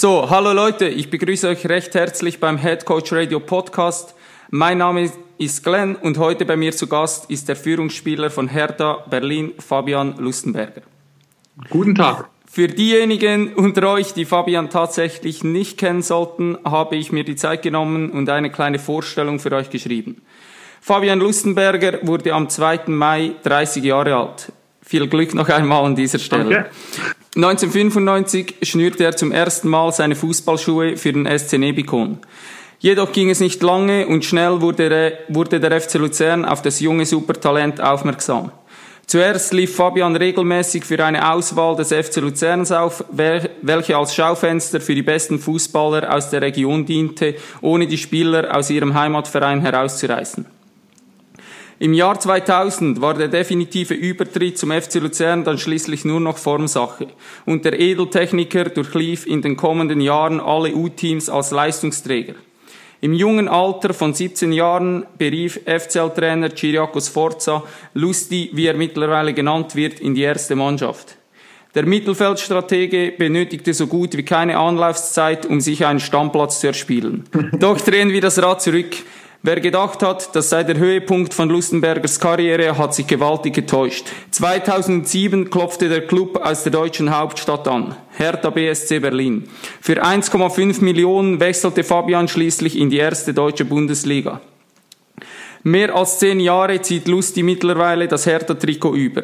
So, hallo Leute, ich begrüße euch recht herzlich beim Head Coach Radio Podcast. Mein Name ist Glenn und heute bei mir zu Gast ist der Führungsspieler von Hertha Berlin, Fabian Lustenberger. Guten Tag. Für diejenigen unter euch, die Fabian tatsächlich nicht kennen sollten, habe ich mir die Zeit genommen und eine kleine Vorstellung für euch geschrieben. Fabian Lustenberger wurde am 2. Mai 30 Jahre alt. Viel Glück noch einmal an dieser Stelle. Okay. 1995 schnürte er zum ersten Mal seine Fußballschuhe für den SC Nebikon. Jedoch ging es nicht lange und schnell wurde wurde der FC Luzern auf das junge Supertalent aufmerksam. Zuerst lief Fabian regelmäßig für eine Auswahl des FC Luzerns auf, welche als Schaufenster für die besten Fußballer aus der Region diente, ohne die Spieler aus ihrem Heimatverein herauszureißen. Im Jahr 2000 war der definitive Übertritt zum FC Luzern dann schließlich nur noch Formsache und der Edeltechniker durchlief in den kommenden Jahren alle U-Teams als Leistungsträger. Im jungen Alter von 17 Jahren berief FCL-Trainer Chiriakos Forza Lusti, wie er mittlerweile genannt wird, in die erste Mannschaft. Der Mittelfeldstratege benötigte so gut wie keine Anlaufzeit, um sich einen Stammplatz zu erspielen. Doch drehen wir das Rad zurück. Wer gedacht hat, das sei der Höhepunkt von Lustenbergers Karriere, hat sich gewaltig getäuscht. 2007 klopfte der Club aus der deutschen Hauptstadt an, Hertha BSC Berlin. Für 1,5 Millionen wechselte Fabian schließlich in die erste deutsche Bundesliga. Mehr als zehn Jahre zieht Lusti mittlerweile das Hertha-Trikot über.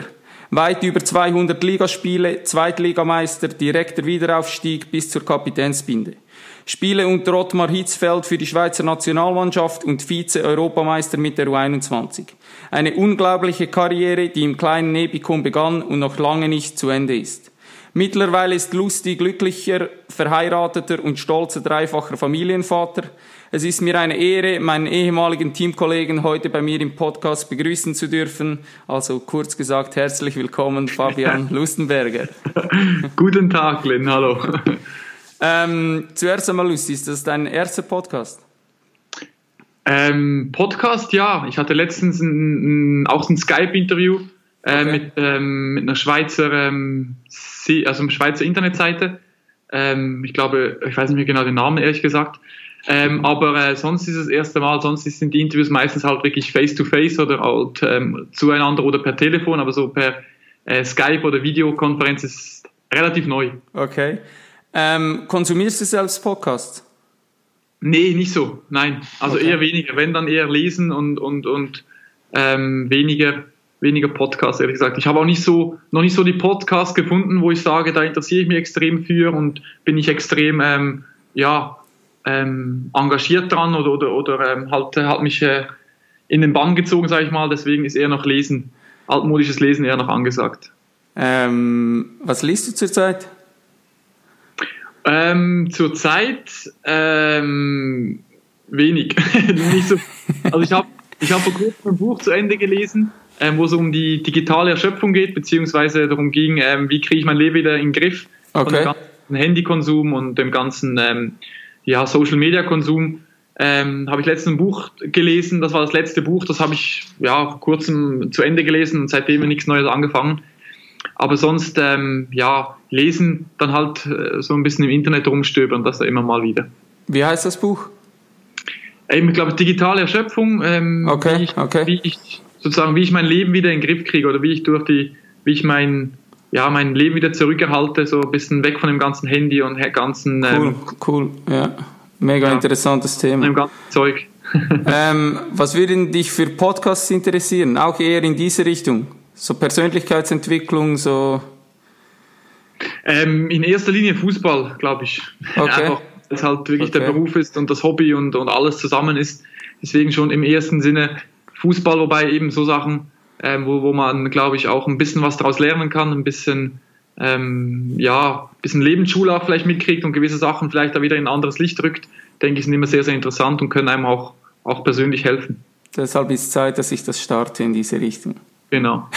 Weit über 200 Ligaspiele, Zweitligameister, direkter Wiederaufstieg bis zur Kapitänsbinde. Spiele unter Ottmar Hitzfeld für die Schweizer Nationalmannschaft und Vize-Europameister mit der U21. Eine unglaubliche Karriere, die im kleinen Nebikon begann und noch lange nicht zu Ende ist. Mittlerweile ist Lusti glücklicher, verheirateter und stolzer dreifacher Familienvater. Es ist mir eine Ehre, meinen ehemaligen Teamkollegen heute bei mir im Podcast begrüßen zu dürfen. Also kurz gesagt, herzlich willkommen, Fabian Lustenberger. Guten Tag, Glenn, hallo. Ähm, zuerst einmal, Lucy, ist das dein erster Podcast? Ähm, Podcast, ja. Ich hatte letztens ein, ein, auch ein Skype-Interview äh, okay. mit, ähm, mit einer Schweizer, ähm, also einer Schweizer Internetseite. Ähm, ich glaube, ich weiß nicht mehr genau den Namen, ehrlich gesagt. Ähm, aber äh, sonst ist es das erste Mal, sonst sind die Interviews meistens halt wirklich face-to-face -face oder halt ähm, zueinander oder per Telefon, aber so per äh, Skype oder Videokonferenz ist relativ neu. Okay. Ähm, konsumierst du selbst Podcasts? Nee, nicht so. Nein. Also okay. eher weniger. Wenn dann eher lesen und, und, und ähm, weniger, weniger Podcasts, ehrlich gesagt. Ich habe auch nicht so, noch nicht so die Podcasts gefunden, wo ich sage, da interessiere ich mich extrem für und bin ich extrem, ähm, ja, ähm, engagiert dran oder, oder, oder ähm, halt, hat mich äh, in den Bann gezogen, sage ich mal. Deswegen ist eher noch Lesen, altmodisches Lesen eher noch angesagt. Ähm, was liest du zurzeit? Ähm, Zurzeit ähm, wenig. So, also ich habe ich hab vor kurzem ein Buch zu Ende gelesen, ähm, wo es um die digitale Erschöpfung geht, beziehungsweise darum ging, ähm, wie kriege ich mein Leben wieder in den Griff okay. von dem ganzen Handykonsum und dem ganzen ähm, ja, Social Media Konsum. Ähm, habe ich letztens ein Buch gelesen, das war das letzte Buch, das habe ich ja vor kurzem zu Ende gelesen und seitdem nichts Neues angefangen. Aber sonst, ähm, ja, lesen, dann halt äh, so ein bisschen im Internet rumstöbern, das immer mal wieder. Wie heißt das Buch? Eben, ich glaube, digitale Erschöpfung, ähm, okay, wie, ich, okay. wie ich sozusagen, wie ich mein Leben wieder in den Griff kriege oder wie ich durch die, wie ich mein, ja, mein Leben wieder zurückerhalte, so ein bisschen weg von dem ganzen Handy und ganzen. Ähm, cool, cool, ja. Mega ja, interessantes Thema. Dem ganzen Zeug. ähm, was würde dich für Podcasts interessieren? Auch eher in diese Richtung? So Persönlichkeitsentwicklung, so. Ähm, in erster Linie Fußball, glaube ich. Okay. Einfach, weil es halt wirklich okay. der Beruf ist und das Hobby und, und alles zusammen ist. Deswegen schon im ersten Sinne Fußball, wobei eben so Sachen, ähm, wo, wo man, glaube ich, auch ein bisschen was daraus lernen kann, ein bisschen ähm, ja, ein bisschen Lebensschule auch vielleicht mitkriegt und gewisse Sachen vielleicht da wieder in ein anderes Licht rückt, denke ich, sind immer sehr, sehr interessant und können einem auch, auch persönlich helfen. Deshalb ist es Zeit, dass ich das starte in diese Richtung. Genau.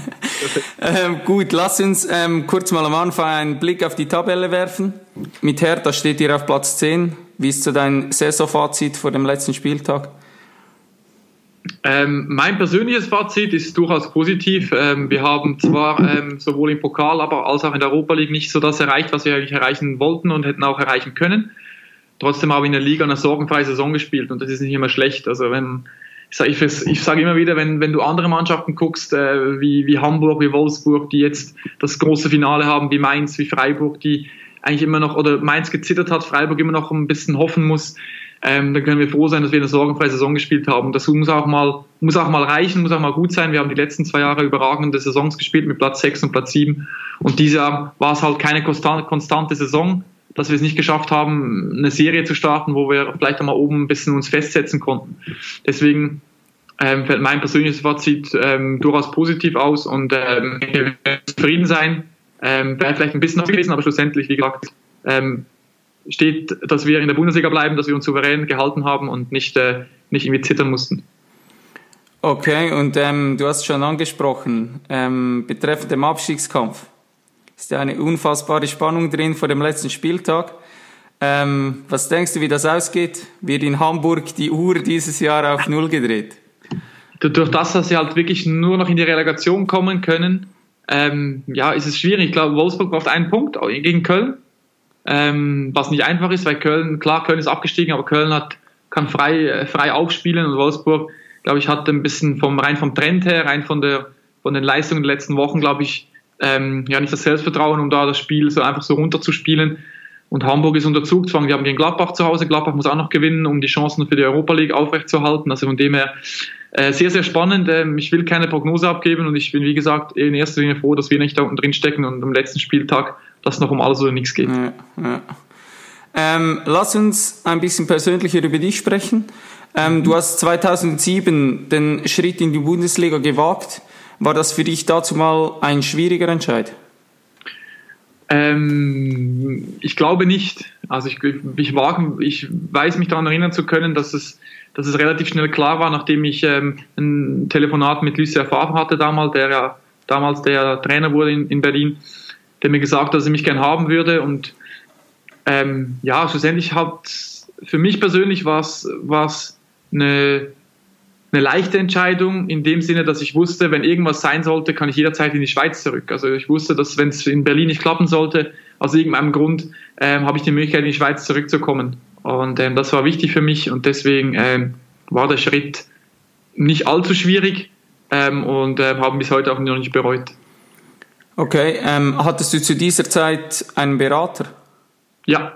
ähm, gut, lass uns ähm, kurz mal am Anfang einen Blick auf die Tabelle werfen. Mit Hertha steht ihr auf Platz 10. Wie ist so dein Saisonfazit vor dem letzten Spieltag? Ähm, mein persönliches Fazit ist durchaus positiv. Ähm, wir haben zwar ähm, sowohl im Pokal, aber als auch in der Europa League nicht so das erreicht, was wir eigentlich erreichen wollten und hätten auch erreichen können. Trotzdem haben wir in der Liga eine sorgenfreie Saison gespielt und das ist nicht immer schlecht. Also wenn ich sage ich, ich sag immer wieder, wenn, wenn du andere Mannschaften guckst, äh, wie, wie Hamburg, wie Wolfsburg, die jetzt das große Finale haben, wie Mainz, wie Freiburg, die eigentlich immer noch, oder Mainz gezittert hat, Freiburg immer noch ein bisschen hoffen muss, ähm, dann können wir froh sein, dass wir eine sorgenfreie Saison gespielt haben. Das muss auch mal, muss auch mal reichen, muss auch mal gut sein. Wir haben die letzten zwei Jahre überragende Saisons gespielt mit Platz 6 und Platz 7. Und dieses Jahr war es halt keine konstante Saison, dass wir es nicht geschafft haben, eine Serie zu starten, wo wir vielleicht einmal oben ein bisschen uns festsetzen konnten. Deswegen ähm, fällt mein persönliches Fazit ähm, durchaus positiv aus und ähm, wir zufrieden sein. Ähm, Wäre vielleicht ein bisschen noch gewesen, aber schlussendlich, wie gesagt, ähm, steht, dass wir in der Bundesliga bleiben, dass wir uns souverän gehalten haben und nicht, äh, nicht irgendwie zittern mussten. Okay, und ähm, du hast schon angesprochen, ähm, betreffend dem Abstiegskampf ist ja eine unfassbare Spannung drin vor dem letzten Spieltag. Ähm, was denkst du, wie das ausgeht? Wird in Hamburg die Uhr dieses Jahr auf Null gedreht? Durch das, dass sie halt wirklich nur noch in die Relegation kommen können, ähm, ja, ist es schwierig. Ich glaube, Wolfsburg braucht einen Punkt gegen Köln ähm, was nicht einfach ist, weil Köln, klar, Köln ist abgestiegen, aber Köln hat, kann frei, äh, frei aufspielen und Wolfsburg, glaube ich, hat ein bisschen vom, rein vom Trend her, rein von, der, von den Leistungen der letzten Wochen, glaube ich, ähm, ja, nicht das Selbstvertrauen, um da das Spiel so einfach so runterzuspielen. Und Hamburg ist unter Zugzwang. Wir haben gegen Gladbach zu Hause. Gladbach muss auch noch gewinnen, um die Chancen für die Europa League aufrechtzuerhalten. Also von dem her äh, sehr, sehr spannend. Ähm, ich will keine Prognose abgeben und ich bin, wie gesagt, in erster Linie froh, dass wir nicht da unten drin stecken und am letzten Spieltag dass noch um alles oder nichts geht. Ja, ja. Ähm, lass uns ein bisschen persönlicher über dich sprechen. Ähm, du hast 2007 den Schritt in die Bundesliga gewagt. War das für dich dazu mal ein schwieriger Entscheid? Ähm, ich glaube nicht. Also ich, ich, war, ich weiß mich daran erinnern zu können, dass es, dass es relativ schnell klar war, nachdem ich ähm, ein Telefonat mit Lucien Favre hatte damals, der ja damals der Trainer wurde in, in Berlin der mir gesagt hat, dass er mich gern haben würde. Und ähm, ja, schlussendlich hat für mich persönlich war es eine, eine leichte Entscheidung in dem Sinne, dass ich wusste, wenn irgendwas sein sollte, kann ich jederzeit in die Schweiz zurück. Also ich wusste, dass wenn es in Berlin nicht klappen sollte, aus irgendeinem Grund, ähm, habe ich die Möglichkeit, in die Schweiz zurückzukommen. Und ähm, das war wichtig für mich und deswegen ähm, war der Schritt nicht allzu schwierig ähm, und äh, haben bis heute auch noch nicht bereut. Okay, ähm, hattest du zu dieser Zeit einen Berater? Ja.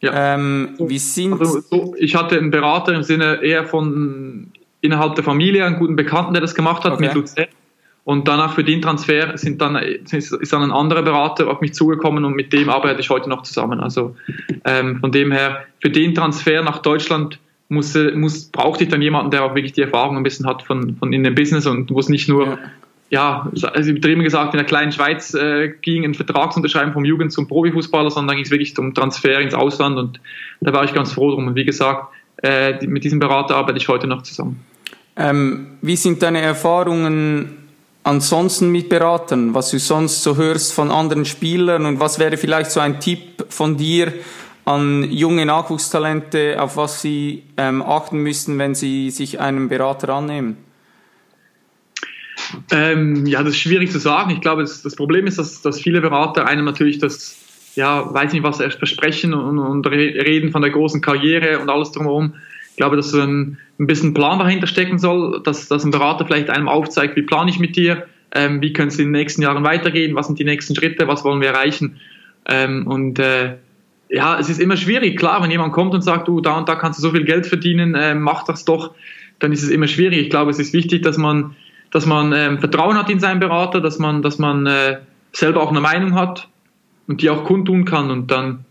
ja. Ähm, wie sind also, so, ich hatte einen Berater im Sinne eher von innerhalb der Familie, einen guten Bekannten, der das gemacht hat okay. mit Luzern. Und danach für den Transfer sind dann, ist dann ein anderer Berater auf mich zugekommen und mit dem arbeite ich heute noch zusammen. Also ähm, von dem her, für den Transfer nach Deutschland muss, muss, brauchte ich dann jemanden, der auch wirklich die Erfahrung ein bisschen hat von, von in dem Business und muss nicht nur ja ja, also übertrieben gesagt, in der kleinen Schweiz äh, ging ein Vertragsunterschreiben vom Jugend zum Profifußballer, sondern ging es wirklich um Transfer ins Ausland und da war ich ganz froh drum. Und wie gesagt, äh, mit diesem Berater arbeite ich heute noch zusammen. Ähm, wie sind deine Erfahrungen ansonsten mit Beratern, was du sonst so hörst von anderen Spielern und was wäre vielleicht so ein Tipp von dir an junge Nachwuchstalente, auf was sie ähm, achten müssen, wenn sie sich einem Berater annehmen? Ähm, ja, das ist schwierig zu sagen. Ich glaube, das, das Problem ist, dass, dass viele Berater einem natürlich das, ja, weiß nicht, was erst versprechen und, und reden von der großen Karriere und alles drumherum. Ich glaube, dass ein, ein bisschen Plan dahinter stecken soll, dass, dass ein Berater vielleicht einem aufzeigt, wie plane ich mit dir, ähm, wie können es in den nächsten Jahren weitergehen, was sind die nächsten Schritte, was wollen wir erreichen. Ähm, und äh, ja, es ist immer schwierig, klar, wenn jemand kommt und sagt, du, da und da kannst du so viel Geld verdienen, äh, mach das doch, dann ist es immer schwierig. Ich glaube, es ist wichtig, dass man dass man ähm, Vertrauen hat in seinen Berater, dass man, dass man äh, selber auch eine Meinung hat und die auch kundtun kann und dann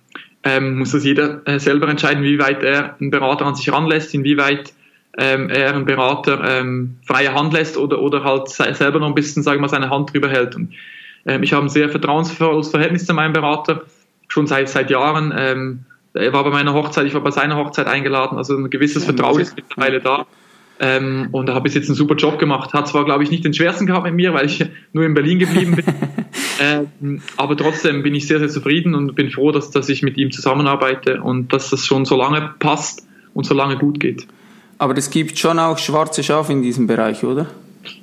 ähm, muss das jeder äh, selber entscheiden, wie weit er einen Berater an sich ranlässt, inwieweit ähm, er einen Berater ähm, freie Hand lässt oder, oder halt selber noch ein bisschen, sagen wir mal, seine Hand drüber hält. Und Ähm, ich habe ein sehr vertrauensvolles Verhältnis zu meinem Berater, schon seit, seit Jahren. Ähm, er war bei meiner Hochzeit, ich war bei seiner Hochzeit eingeladen, also ein gewisses Vertrauen ist mittlerweile da. Ähm, und er hat bis jetzt einen super Job gemacht. Hat zwar, glaube ich, nicht den schwersten gehabt mit mir, weil ich nur in Berlin geblieben bin. ähm, aber trotzdem bin ich sehr, sehr zufrieden und bin froh, dass, dass ich mit ihm zusammenarbeite und dass das schon so lange passt und so lange gut geht. Aber es gibt schon auch schwarze Schafe in diesem Bereich, oder?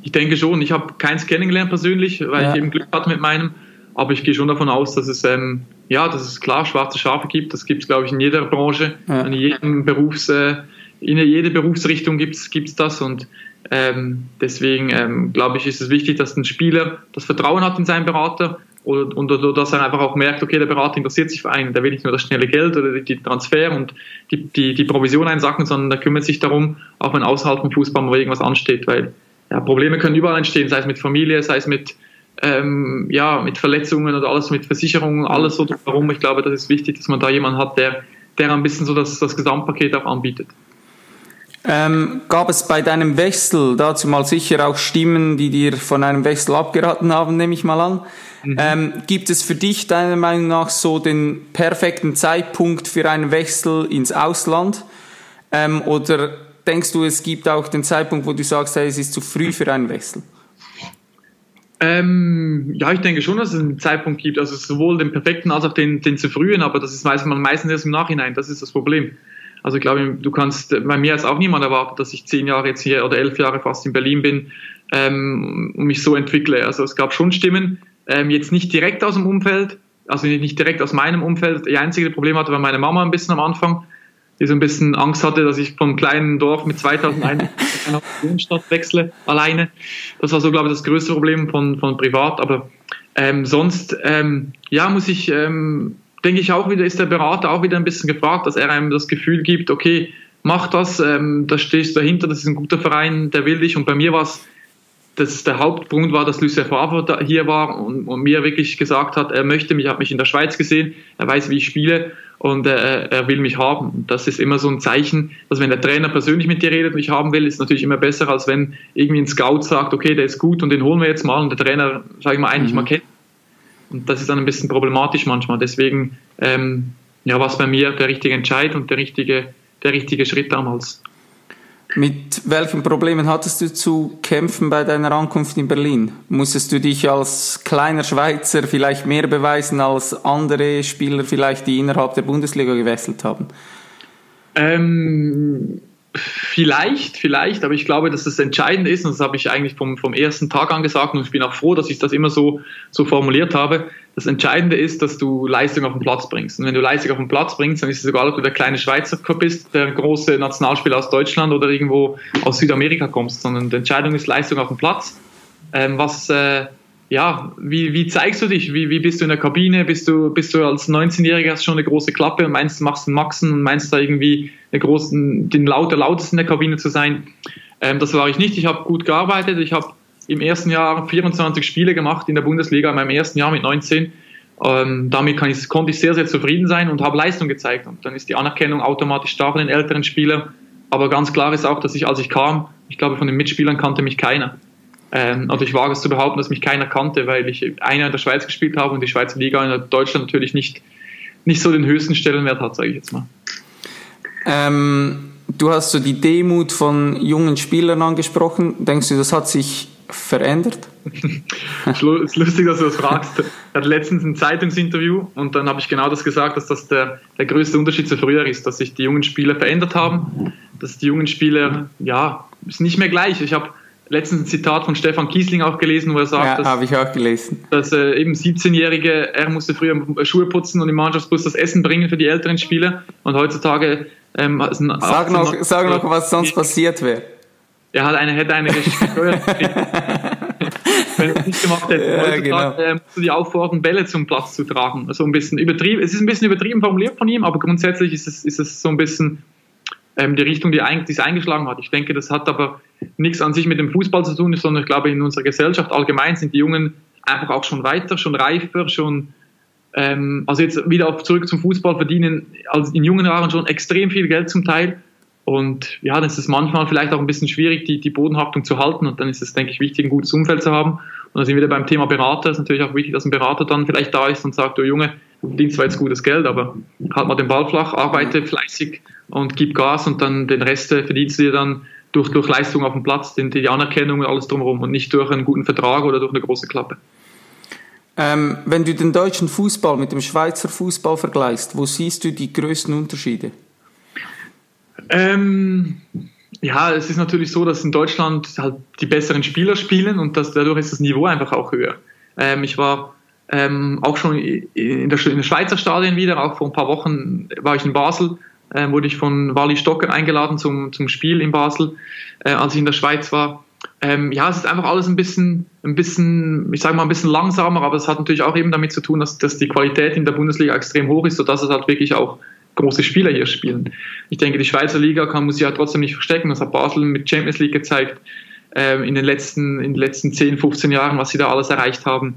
Ich denke schon. Ich habe keins kennengelernt persönlich, weil ja. ich eben Glück hatte mit meinem. Aber ich gehe schon davon aus, dass es, ähm, ja, dass es klar schwarze Schafe gibt. Das gibt es, glaube ich, in jeder Branche, ja. in jedem Berufs, äh, in jeder Berufsrichtung gibt es das. Und ähm, deswegen ähm, glaube ich, ist es wichtig, dass ein Spieler das Vertrauen hat in seinen Berater und, und, und dass er einfach auch merkt, okay, der Berater interessiert sich für einen, der will nicht nur das schnelle Geld oder die Transfer und die, die, die Provision einsacken, sondern der kümmert sich darum, auch wenn außerhalb vom Fußball mal irgendwas ansteht, weil ja, Probleme können überall entstehen, sei es mit Familie, sei es mit ähm, ja, mit Verletzungen oder alles mit Versicherungen, alles so drumherum. Ich glaube, das ist wichtig, dass man da jemanden hat, der, der ein bisschen so das, das Gesamtpaket auch anbietet. Ähm, gab es bei deinem Wechsel dazu mal sicher auch Stimmen, die dir von einem Wechsel abgeraten haben, nehme ich mal an. Mhm. Ähm, gibt es für dich deiner Meinung nach so den perfekten Zeitpunkt für einen Wechsel ins Ausland? Ähm, oder denkst du, es gibt auch den Zeitpunkt, wo du sagst, hey, es ist zu früh für einen Wechsel? Ähm, ja, ich denke schon, dass es einen Zeitpunkt gibt, also sowohl den perfekten als auch den, den zu frühen, aber das ist meistens, meistens erst im Nachhinein, das ist das Problem. Also ich glaube, du kannst, bei mir jetzt auch niemand erwarten, dass ich zehn Jahre jetzt hier oder elf Jahre fast in Berlin bin ähm, und mich so entwickle. Also es gab schon Stimmen, ähm, jetzt nicht direkt aus dem Umfeld, also nicht direkt aus meinem Umfeld. Die einzige Problem hatte war meine Mama ein bisschen am Anfang, die so ein bisschen Angst hatte, dass ich vom kleinen Dorf mit 2000 Einwohnern in eine Wohnstadt wechsle, alleine. Das war so, glaube ich, das größte Problem von, von privat. Aber ähm, sonst, ähm, ja, muss ich, ähm, denke ich auch wieder, ist der Berater auch wieder ein bisschen gefragt, dass er einem das Gefühl gibt, okay, mach das, ähm, da stehst du dahinter, das ist ein guter Verein, der will dich. Und bei mir war es das, der Hauptgrund war, dass Lucien Favre hier war und, und, mir wirklich gesagt hat, er möchte mich, hat mich in der Schweiz gesehen, er weiß, wie ich spiele und äh, er will mich haben. Und das ist immer so ein Zeichen, dass wenn der Trainer persönlich mit dir redet und mich haben will, ist natürlich immer besser, als wenn irgendwie ein Scout sagt, okay, der ist gut und den holen wir jetzt mal und der Trainer, sage ich mal, eigentlich mhm. mal kennt. Und das ist dann ein bisschen problematisch manchmal. Deswegen ähm, ja, war es bei mir der richtige Entscheid und der richtige, der richtige Schritt damals. Mit welchen Problemen hattest du zu kämpfen bei deiner Ankunft in Berlin? Musstest du dich als kleiner Schweizer vielleicht mehr beweisen als andere Spieler, vielleicht die innerhalb der Bundesliga gewechselt haben? Ähm, vielleicht, vielleicht, aber ich glaube, dass das entscheidend ist, und das habe ich eigentlich vom, vom ersten Tag an gesagt, und ich bin auch froh, dass ich das immer so, so formuliert habe, das Entscheidende ist, dass du Leistung auf den Platz bringst. Und wenn du Leistung auf den Platz bringst, dann ist es egal, ob du der kleine Schweizer bist, der große Nationalspieler aus Deutschland oder irgendwo aus Südamerika kommst, sondern die Entscheidung ist Leistung auf dem Platz. Ähm, was, äh, ja, wie, wie zeigst du dich? Wie, wie bist du in der Kabine? Bist du, bist du als 19-Jähriger hast schon eine große Klappe und meinst, du machst einen Maxen und meinst da irgendwie eine großen, den lauter lautesten in der Kabine zu sein? Ähm, das war ich nicht. Ich habe gut gearbeitet. Ich habe im ersten Jahr 24 Spiele gemacht in der Bundesliga, in meinem ersten Jahr mit 19. Ähm, damit ich, konnte ich sehr, sehr zufrieden sein und habe Leistung gezeigt. Und dann ist die Anerkennung automatisch da von den älteren Spielern. Aber ganz klar ist auch, dass ich, als ich kam, ich glaube, von den Mitspielern kannte mich keiner. Ähm, also ich wage es zu behaupten, dass mich keiner kannte, weil ich einer in der Schweiz gespielt habe und die Schweizer Liga in Deutschland natürlich nicht, nicht so den höchsten Stellenwert hat, sage ich jetzt mal. Ähm, du hast so die Demut von jungen Spielern angesprochen. Denkst du, das hat sich verändert? es ist lustig, dass du das fragst. Ich hatte letztens ein Zeitungsinterview und dann habe ich genau das gesagt, dass das der, der größte Unterschied zu früher ist, dass sich die jungen Spieler verändert haben, dass die jungen Spieler, ja, ist nicht mehr gleich. Ich habe letztens ein Zitat von Stefan Kiesling auch gelesen, wo er sagt, ja, habe ich auch gelesen. dass äh, eben 17-Jährige, er musste früher Schuhe putzen und im Mannschaftsbus das Essen bringen für die älteren Spieler und heutzutage ähm, sag, noch, sag noch, was sonst passiert wäre. Er hat eine, hätte eine gesteuert. Wenn er es nicht gemacht hätte. Ja, genau. äh, musst du die auffordern, Bälle zum Platz zu tragen. Also ein bisschen übertrieben. Es ist ein bisschen übertrieben formuliert von ihm, aber grundsätzlich ist es, ist es so ein bisschen ähm, die Richtung, die, es eingeschlagen hat. Ich denke, das hat aber nichts an sich mit dem Fußball zu tun, sondern ich glaube, in unserer Gesellschaft allgemein sind die Jungen einfach auch schon weiter, schon reifer, schon ähm, also jetzt wieder auf, zurück zum Fußball verdienen als in jungen Jahren schon extrem viel Geld zum Teil. Und ja, dann ist es manchmal vielleicht auch ein bisschen schwierig, die, die Bodenhaftung zu halten. Und dann ist es, denke ich, wichtig, ein gutes Umfeld zu haben. Und dann sind wir wieder beim Thema Berater. Es ist natürlich auch wichtig, dass ein Berater dann vielleicht da ist und sagt, du Junge, du verdienst zwar jetzt gutes Geld, aber halt mal den Ball flach, arbeite fleißig und gib Gas und dann den Rest verdienst du dir dann durch, durch Leistung auf dem Platz, die, die Anerkennung und alles drumherum und nicht durch einen guten Vertrag oder durch eine große Klappe. Ähm, wenn du den deutschen Fußball mit dem Schweizer Fußball vergleichst, wo siehst du die größten Unterschiede? Ähm, ja, es ist natürlich so, dass in Deutschland halt die besseren Spieler spielen und dass dadurch ist das Niveau einfach auch höher. Ähm, ich war ähm, auch schon in der, in der Schweizer Stadien wieder, auch vor ein paar Wochen war ich in Basel, äh, wurde ich von Wally Stocker eingeladen zum, zum Spiel in Basel, äh, als ich in der Schweiz war. Ähm, ja, es ist einfach alles ein bisschen, ein bisschen, ich sage mal ein bisschen langsamer, aber es hat natürlich auch eben damit zu tun, dass, dass die Qualität in der Bundesliga extrem hoch ist, sodass es halt wirklich auch große Spieler hier spielen. Ich denke, die Schweizer Liga kann, muss sich ja trotzdem nicht verstecken. Das hat Basel mit Champions League gezeigt äh, in, den letzten, in den letzten 10, 15 Jahren, was sie da alles erreicht haben.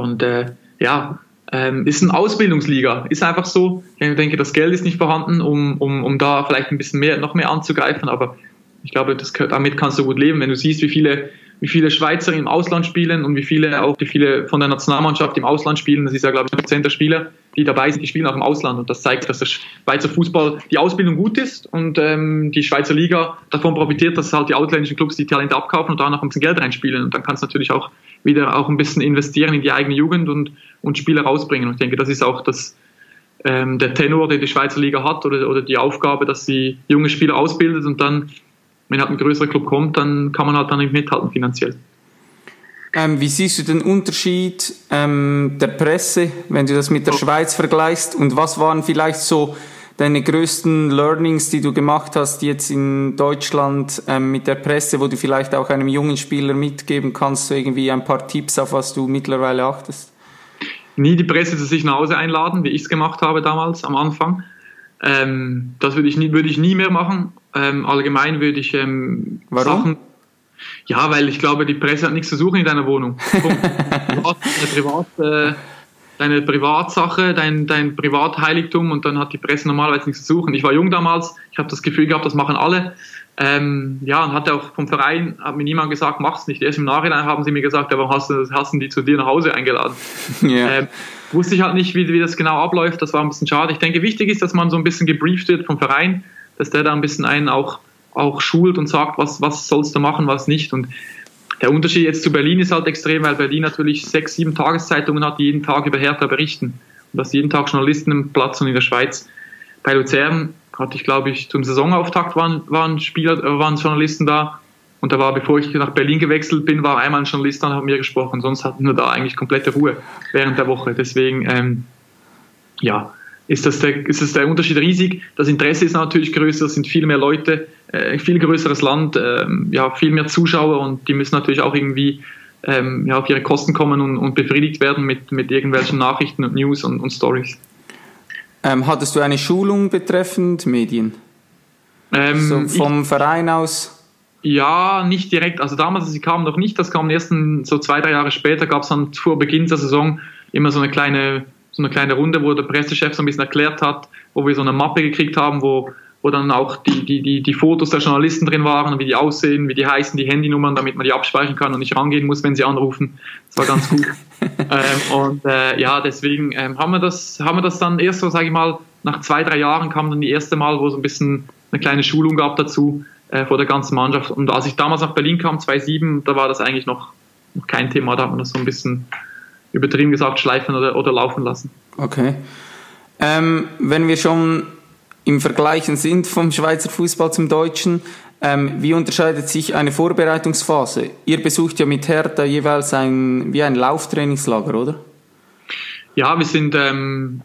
Und äh, ja, ähm, ist eine Ausbildungsliga, ist einfach so. Ich denke, das Geld ist nicht vorhanden, um, um, um da vielleicht ein bisschen mehr, noch mehr anzugreifen, aber ich glaube, das, damit kannst du gut leben, wenn du siehst, wie viele wie viele Schweizer im Ausland spielen und wie viele auch wie viele von der Nationalmannschaft im Ausland spielen. Das ist ja, glaube ich, Prozent der Spieler, die dabei sind, die spielen auch im Ausland. Und das zeigt, dass der Schweizer Fußball die Ausbildung gut ist und ähm, die Schweizer Liga davon profitiert, dass halt die ausländischen Clubs die Talente abkaufen und danach ein bisschen Geld reinspielen. Und dann kannst du natürlich auch wieder auch ein bisschen investieren in die eigene Jugend und, und Spieler rausbringen. Und ich denke, das ist auch das, ähm, der Tenor, den die Schweizer Liga hat oder, oder die Aufgabe, dass sie junge Spieler ausbildet und dann wenn halt ein größerer Club kommt, dann kann man halt dann nicht mithalten finanziell. Ähm, wie siehst du den Unterschied ähm, der Presse, wenn du das mit der oh. Schweiz vergleichst? Und was waren vielleicht so deine größten Learnings, die du gemacht hast jetzt in Deutschland ähm, mit der Presse, wo du vielleicht auch einem jungen Spieler mitgeben kannst, so irgendwie ein paar Tipps, auf was du mittlerweile achtest? Nie die Presse zu sich nach Hause einladen, wie ich es gemacht habe damals am Anfang. Ähm, das würde ich, nie, würde ich nie mehr machen. Ähm, allgemein würde ich ähm, Warum? Sachen. Ja, weil ich glaube, die Presse hat nichts zu suchen in deiner Wohnung. Privat, äh, deine Privatsache, dein, dein Privatheiligtum und dann hat die Presse normalerweise nichts zu suchen. Ich war jung damals, ich habe das Gefühl gehabt, das machen alle. Ähm, ja, und hatte auch vom Verein, hat mir niemand gesagt, mach's nicht. Erst im Nachhinein haben sie mir gesagt, aber hast du, hast die zu dir nach Hause eingeladen? Yeah. Ähm, wusste ich halt nicht, wie, wie das genau abläuft. Das war ein bisschen schade. Ich denke, wichtig ist, dass man so ein bisschen gebrieft wird vom Verein dass der da ein bisschen einen auch, auch schult und sagt, was, was sollst du machen, was nicht. Und der Unterschied jetzt zu Berlin ist halt extrem, weil Berlin natürlich sechs, sieben Tageszeitungen hat, die jeden Tag über Hertha berichten. Und dass jeden Tag Journalisten im Platz und in der Schweiz. Bei Luzern hatte ich, glaube ich, zum Saisonauftakt waren, waren Spieler, waren Journalisten da. Und da war, bevor ich nach Berlin gewechselt bin, war einmal ein Journalist da und hat mir gesprochen. Sonst hatten wir da eigentlich komplette Ruhe während der Woche. Deswegen, ähm, ja, ist, das der, ist das der Unterschied riesig. Das Interesse ist natürlich größer, es sind viel mehr Leute, äh, viel größeres Land, äh, ja, viel mehr Zuschauer und die müssen natürlich auch irgendwie ähm, ja, auf ihre Kosten kommen und, und, befriedigt werden mit, mit irgendwelchen Nachrichten und News und, und Stories. Ähm, hattest du eine Schulung betreffend Medien? Ähm, so vom ich, Verein aus? Ja, nicht direkt. Also damals, als sie kamen, noch nicht. Das kam erst so zwei, drei Jahre später, gab es dann vor Beginn der Saison immer so eine kleine so eine kleine Runde, wo der Pressechef so ein bisschen erklärt hat, wo wir so eine Mappe gekriegt haben, wo, wo dann auch die, die, die, die Fotos der Journalisten drin waren, wie die aussehen, wie die heißen, die Handynummern, damit man die abspeichern kann und nicht rangehen muss, wenn sie anrufen. Das war ganz gut. ähm, und äh, ja, deswegen ähm, haben, wir das, haben wir das dann erst so, sage ich mal, nach zwei, drei Jahren kam dann die erste Mal, wo es ein bisschen eine kleine Schulung gab dazu äh, vor der ganzen Mannschaft. Und als ich damals nach Berlin kam, 2007, da war das eigentlich noch, noch kein Thema, da hat man das so ein bisschen übertrieben gesagt schleifen oder, oder laufen lassen. Okay. Ähm, wenn wir schon im Vergleichen sind vom Schweizer Fußball zum Deutschen, ähm, wie unterscheidet sich eine Vorbereitungsphase? Ihr besucht ja mit Hertha jeweils ein, wie ein Lauftrainingslager, oder? Ja, wir sind ähm,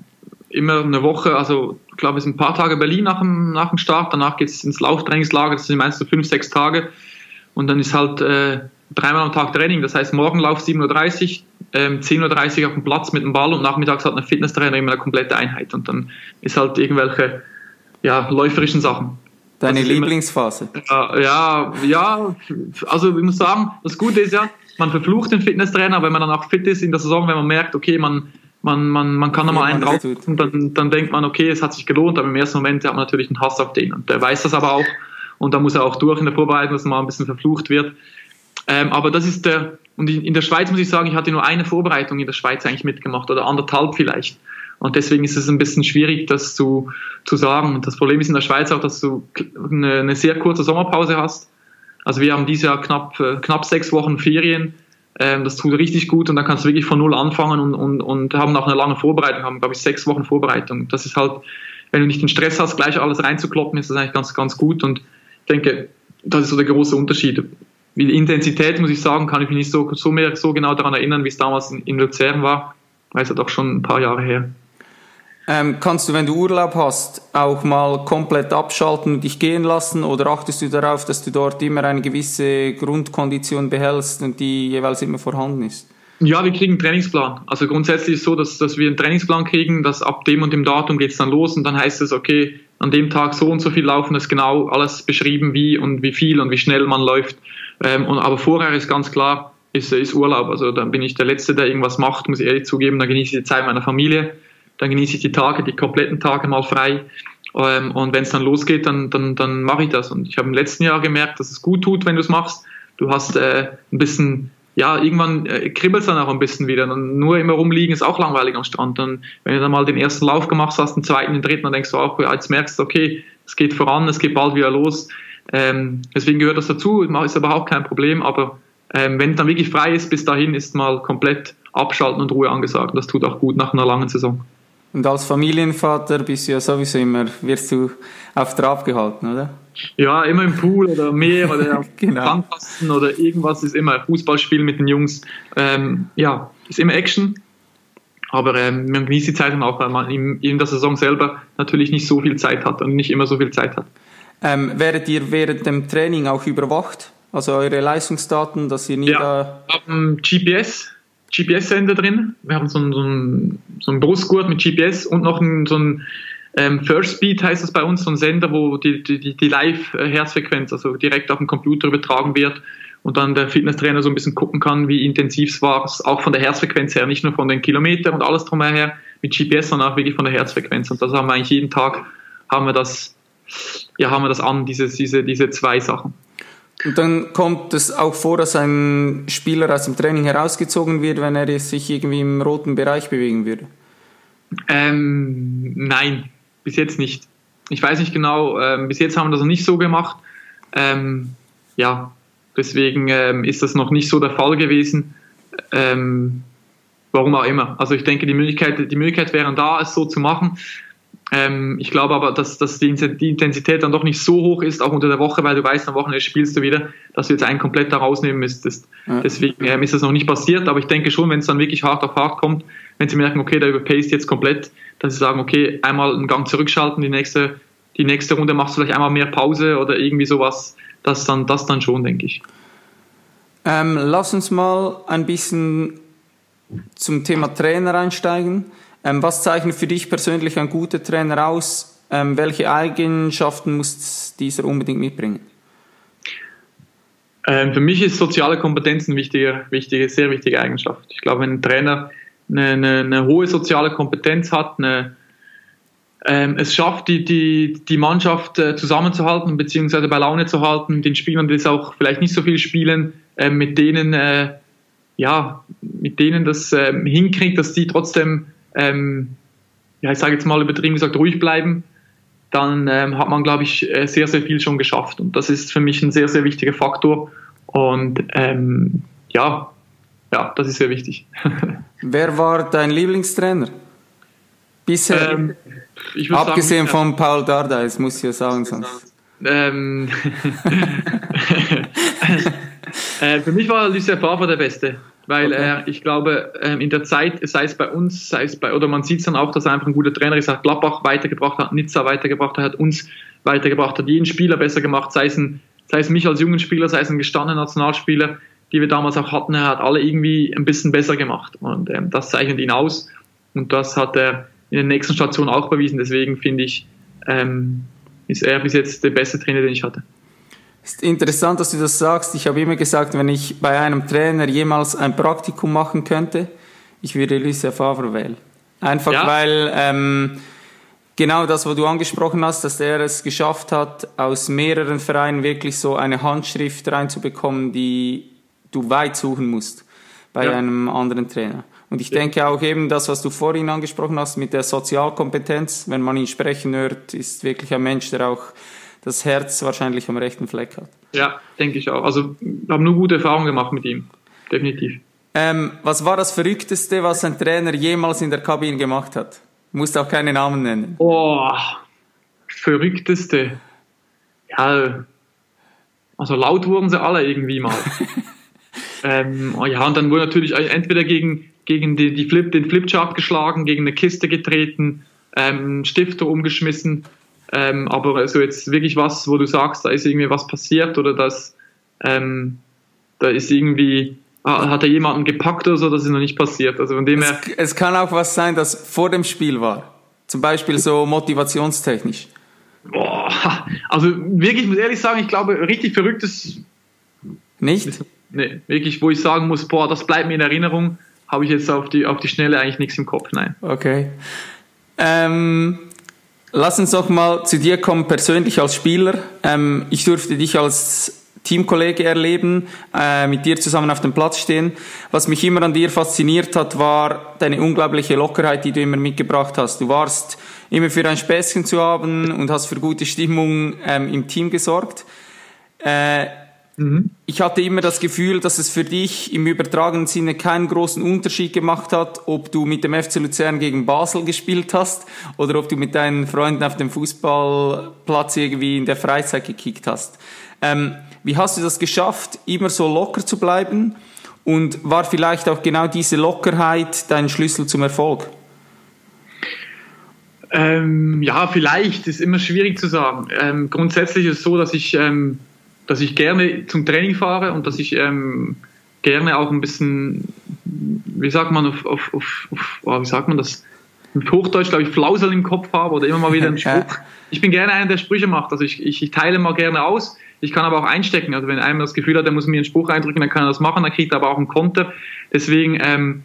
immer eine Woche, also ich glaube, wir sind ein paar Tage in Berlin nach dem, nach dem Start, danach geht es ins Lauftrainingslager, das sind meistens so fünf, sechs Tage und dann ist halt äh, dreimal am Tag Training, das heißt Morgenlauf 7.30 Uhr, ähm, 10.30 Uhr auf dem Platz mit dem Ball und nachmittags hat ein Fitnesstrainer immer eine komplette Einheit und dann ist halt irgendwelche ja, läuferischen Sachen. Deine Lieblingsphase? Immer, ja, ja, also ich muss sagen, das Gute ist ja, man verflucht den Fitnesstrainer, wenn man dann auch fit ist in der Saison, wenn man merkt, okay, man, man, man, man kann nochmal einen drauf und dann, dann denkt man, okay, es hat sich gelohnt, aber im ersten Moment hat man natürlich einen Hass auf den und der weiß das aber auch und da muss er auch durch in der Vorbereitung, dass man mal ein bisschen verflucht wird. Ähm, aber das ist der, Und in, der Schweiz muss ich sagen, ich hatte nur eine Vorbereitung in der Schweiz eigentlich mitgemacht oder anderthalb vielleicht. Und deswegen ist es ein bisschen schwierig, das zu, zu sagen. Und das Problem ist in der Schweiz auch, dass du eine, eine sehr kurze Sommerpause hast. Also wir haben dieses Jahr knapp, äh, knapp sechs Wochen Ferien. Ähm, das tut richtig gut und dann kannst du wirklich von null anfangen und, und, und haben auch eine lange Vorbereitung, haben glaube ich sechs Wochen Vorbereitung. Das ist halt, wenn du nicht den Stress hast, gleich alles reinzukloppen, ist das eigentlich ganz, ganz gut. Und ich denke, das ist so der große Unterschied. Wie die Intensität, muss ich sagen, kann ich mich nicht so, so mehr so genau daran erinnern, wie es damals in, in Luzern war, weil es ja doch schon ein paar Jahre her. Ähm, kannst du, wenn du Urlaub hast, auch mal komplett abschalten und dich gehen lassen oder achtest du darauf, dass du dort immer eine gewisse Grundkondition behältst und die jeweils immer vorhanden ist? Ja, wir kriegen einen Trainingsplan. Also grundsätzlich ist es so, dass, dass wir einen Trainingsplan kriegen, dass ab dem und dem Datum geht es dann los und dann heißt es, okay, an dem Tag so und so viel laufen, ist genau alles beschrieben, wie und wie viel und wie schnell man läuft. Ähm, und, aber vorher ist ganz klar, ist, ist Urlaub. Also dann bin ich der Letzte, der irgendwas macht, muss ich ehrlich zugeben, dann genieße ich die Zeit meiner Familie dann genieße ich die Tage, die kompletten Tage mal frei. Ähm, und wenn es dann losgeht, dann, dann, dann mache ich das. Und ich habe im letzten Jahr gemerkt, dass es gut tut, wenn du es machst. Du hast äh, ein bisschen, ja, irgendwann äh, kribbelt es dann auch ein bisschen wieder. Und nur immer rumliegen ist auch langweilig am Strand. Und wenn du dann mal den ersten Lauf gemacht hast, den zweiten, den dritten, dann denkst du auch, jetzt merkst du, okay, es geht voran, es geht bald wieder los. Ähm, deswegen gehört das dazu, ist überhaupt kein Problem. Aber ähm, wenn es dann wirklich frei ist, bis dahin ist mal komplett abschalten und Ruhe angesagt. Und das tut auch gut nach einer langen Saison. Und als Familienvater bist du ja sowieso immer, wirst du auf Trab gehalten, oder? Ja, immer im Pool oder Meer oder genau. oder irgendwas ist immer Fußballspiel mit den Jungs. Ähm, ja, ist immer Action. Aber ähm, man genießt die Zeit dann auch, weil man in, in, der Saison selber natürlich nicht so viel Zeit hat und nicht immer so viel Zeit hat. Ähm, werdet ihr während dem Training auch überwacht? Also eure Leistungsdaten, dass ihr nie ja, da. Haben GPS, GPS-Sender drin. Wir haben so einen, so, einen, so einen Brustgurt mit GPS und noch einen, so ein ähm, First Speed heißt das bei uns, so ein Sender, wo die, die, die Live-Herzfrequenz, also direkt auf dem Computer übertragen wird und dann der Fitnesstrainer so ein bisschen gucken kann, wie intensiv es war, auch von der Herzfrequenz her, nicht nur von den Kilometern und alles drumher mit GPS, sondern auch wirklich von der Herzfrequenz. Und das haben wir eigentlich jeden Tag, haben wir das, ja, haben wir das an, diese, diese, diese zwei Sachen. Und dann kommt es auch vor, dass ein Spieler aus dem Training herausgezogen wird, wenn er sich irgendwie im roten Bereich bewegen würde? Ähm, nein, bis jetzt nicht. Ich weiß nicht genau, ähm, bis jetzt haben wir das noch nicht so gemacht. Ähm, ja, deswegen ähm, ist das noch nicht so der Fall gewesen. Ähm, warum auch immer. Also ich denke, die Möglichkeit, die Möglichkeit wäre da, es so zu machen. Ähm, ich glaube aber, dass, dass die, Intensität dann doch nicht so hoch ist, auch unter der Woche, weil du weißt, am Wochenende spielst du wieder, dass du jetzt einen komplett da rausnehmen müsstest. Ja. Deswegen ähm, ist das noch nicht passiert, aber ich denke schon, wenn es dann wirklich hart auf hart kommt, wenn sie merken, okay, der überpaced jetzt komplett, dass sie sagen, okay, einmal einen Gang zurückschalten, die nächste, die nächste Runde machst du vielleicht einmal mehr Pause oder irgendwie sowas, das dann, das dann schon, denke ich. Ähm, lass uns mal ein bisschen zum Thema Trainer einsteigen. Ähm, was zeichnet für dich persönlich ein guter Trainer aus? Ähm, welche Eigenschaften muss dieser unbedingt mitbringen? Ähm, für mich ist soziale Kompetenz eine wichtige, wichtige, sehr wichtige Eigenschaft. Ich glaube, wenn ein Trainer eine, eine, eine hohe soziale Kompetenz hat, eine, ähm, es schafft, die, die, die Mannschaft äh, zusammenzuhalten bzw. bei Laune zu halten, den Spielern, die es auch vielleicht nicht so viel spielen, äh, mit denen äh, ja, mit denen das hinkriegt, dass die trotzdem ähm, ja, ich sage jetzt mal übertrieben gesagt, ruhig bleiben, dann ähm, hat man, glaube ich, äh, sehr, sehr viel schon geschafft. Und das ist für mich ein sehr, sehr wichtiger Faktor. Und ähm, ja, ja, das ist sehr wichtig. Wer war dein Lieblingstrainer? Bisher, ähm, abgesehen sagen, von Paul Dardai, das muss ich ja sagen sonst. Ähm, äh, für mich war Lucien Favre der Beste. Weil okay. äh, ich glaube, äh, in der Zeit, sei es bei uns, sei es bei, oder man sieht es dann auch, dass er einfach ein guter Trainer ist, hat Gladbach weitergebracht, hat Nizza weitergebracht, er hat uns weitergebracht, hat jeden Spieler besser gemacht, sei es, ein, sei es mich als jungen Spieler, sei es ein gestandener Nationalspieler, die wir damals auch hatten, er hat alle irgendwie ein bisschen besser gemacht. Und ähm, das zeichnet ihn aus. Und das hat er in der nächsten Station auch bewiesen. Deswegen finde ich, ähm, ist er bis jetzt der beste Trainer, den ich hatte. Ist interessant, dass du das sagst. Ich habe immer gesagt, wenn ich bei einem Trainer jemals ein Praktikum machen könnte, ich würde Lucien Favre wählen. Einfach ja. weil ähm, genau das, was du angesprochen hast, dass er es geschafft hat, aus mehreren Vereinen wirklich so eine Handschrift reinzubekommen, die du weit suchen musst bei ja. einem anderen Trainer. Und ich denke auch eben das, was du vorhin angesprochen hast mit der Sozialkompetenz, wenn man ihn sprechen hört, ist wirklich ein Mensch, der auch das Herz wahrscheinlich am rechten Fleck hat. Ja, denke ich auch. Also wir haben nur gute Erfahrungen gemacht mit ihm, definitiv. Ähm, was war das Verrückteste, was ein Trainer jemals in der Kabine gemacht hat? Du musst auch keine Namen nennen. Boah, Verrückteste. Ja, also laut wurden sie alle irgendwie mal. ähm, ja, und dann wurde natürlich entweder gegen gegen die, die Flip, den Flipchart geschlagen, gegen eine Kiste getreten, ähm, Stifter umgeschmissen. Ähm, aber also jetzt wirklich was, wo du sagst, da ist irgendwie was passiert oder das, ähm, da ist irgendwie, ah, hat er jemanden gepackt oder so, das ist noch nicht passiert. Also von dem es, her. Es kann auch was sein, das vor dem Spiel war. Zum Beispiel so motivationstechnisch. Boah, also wirklich, ich muss ehrlich sagen, ich glaube, richtig verrücktes. Nicht? Nee, wirklich, wo ich sagen muss, boah, das bleibt mir in Erinnerung habe ich jetzt auf die, auf die Schnelle eigentlich nichts im Kopf, nein. Okay. Ähm, lass uns doch mal zu dir kommen, persönlich als Spieler. Ähm, ich durfte dich als Teamkollege erleben, äh, mit dir zusammen auf dem Platz stehen. Was mich immer an dir fasziniert hat, war deine unglaubliche Lockerheit, die du immer mitgebracht hast. Du warst immer für ein Späßchen zu haben und hast für gute Stimmung ähm, im Team gesorgt. Äh, Mhm. Ich hatte immer das Gefühl, dass es für dich im übertragenen Sinne keinen großen Unterschied gemacht hat, ob du mit dem FC Luzern gegen Basel gespielt hast oder ob du mit deinen Freunden auf dem Fußballplatz irgendwie in der Freizeit gekickt hast. Ähm, wie hast du das geschafft, immer so locker zu bleiben? Und war vielleicht auch genau diese Lockerheit dein Schlüssel zum Erfolg? Ähm, ja, vielleicht ist immer schwierig zu sagen. Ähm, grundsätzlich ist es so, dass ich ähm, dass ich gerne zum Training fahre und dass ich ähm, gerne auch ein bisschen, wie sagt man auf, auf, auf, auf oh, wie sagt man das? Mit Hochdeutsch, glaube ich, Flausel im Kopf habe oder immer mal wieder einen Spruch. Ich bin gerne einer, der Sprüche macht. Also ich, ich, ich teile mal gerne aus. Ich kann aber auch einstecken. Also wenn einer das Gefühl hat, der muss mir einen Spruch eindrücken, dann kann er das machen, dann kriegt er aber auch einen Konter. Deswegen, ähm,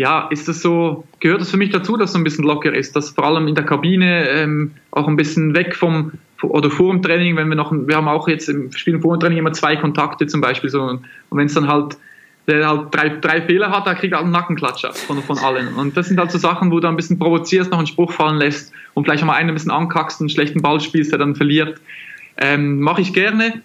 ja, ist das so, gehört das für mich dazu, dass es ein bisschen locker ist, dass vor allem in der Kabine ähm, auch ein bisschen weg vom, oder vor dem Training, wenn wir noch, wir haben auch jetzt im Spielen vor dem Training immer zwei Kontakte zum Beispiel so, und wenn es dann halt, der halt drei, drei Fehler hat, da kriegt er halt einen Nackenklatscher von, von allen. Und das sind halt so Sachen, wo du ein bisschen provozierst, noch einen Spruch fallen lässt und vielleicht mal einen ein bisschen ankackst, einen schlechten Ball spielst, der dann verliert. Ähm, Mache ich gerne.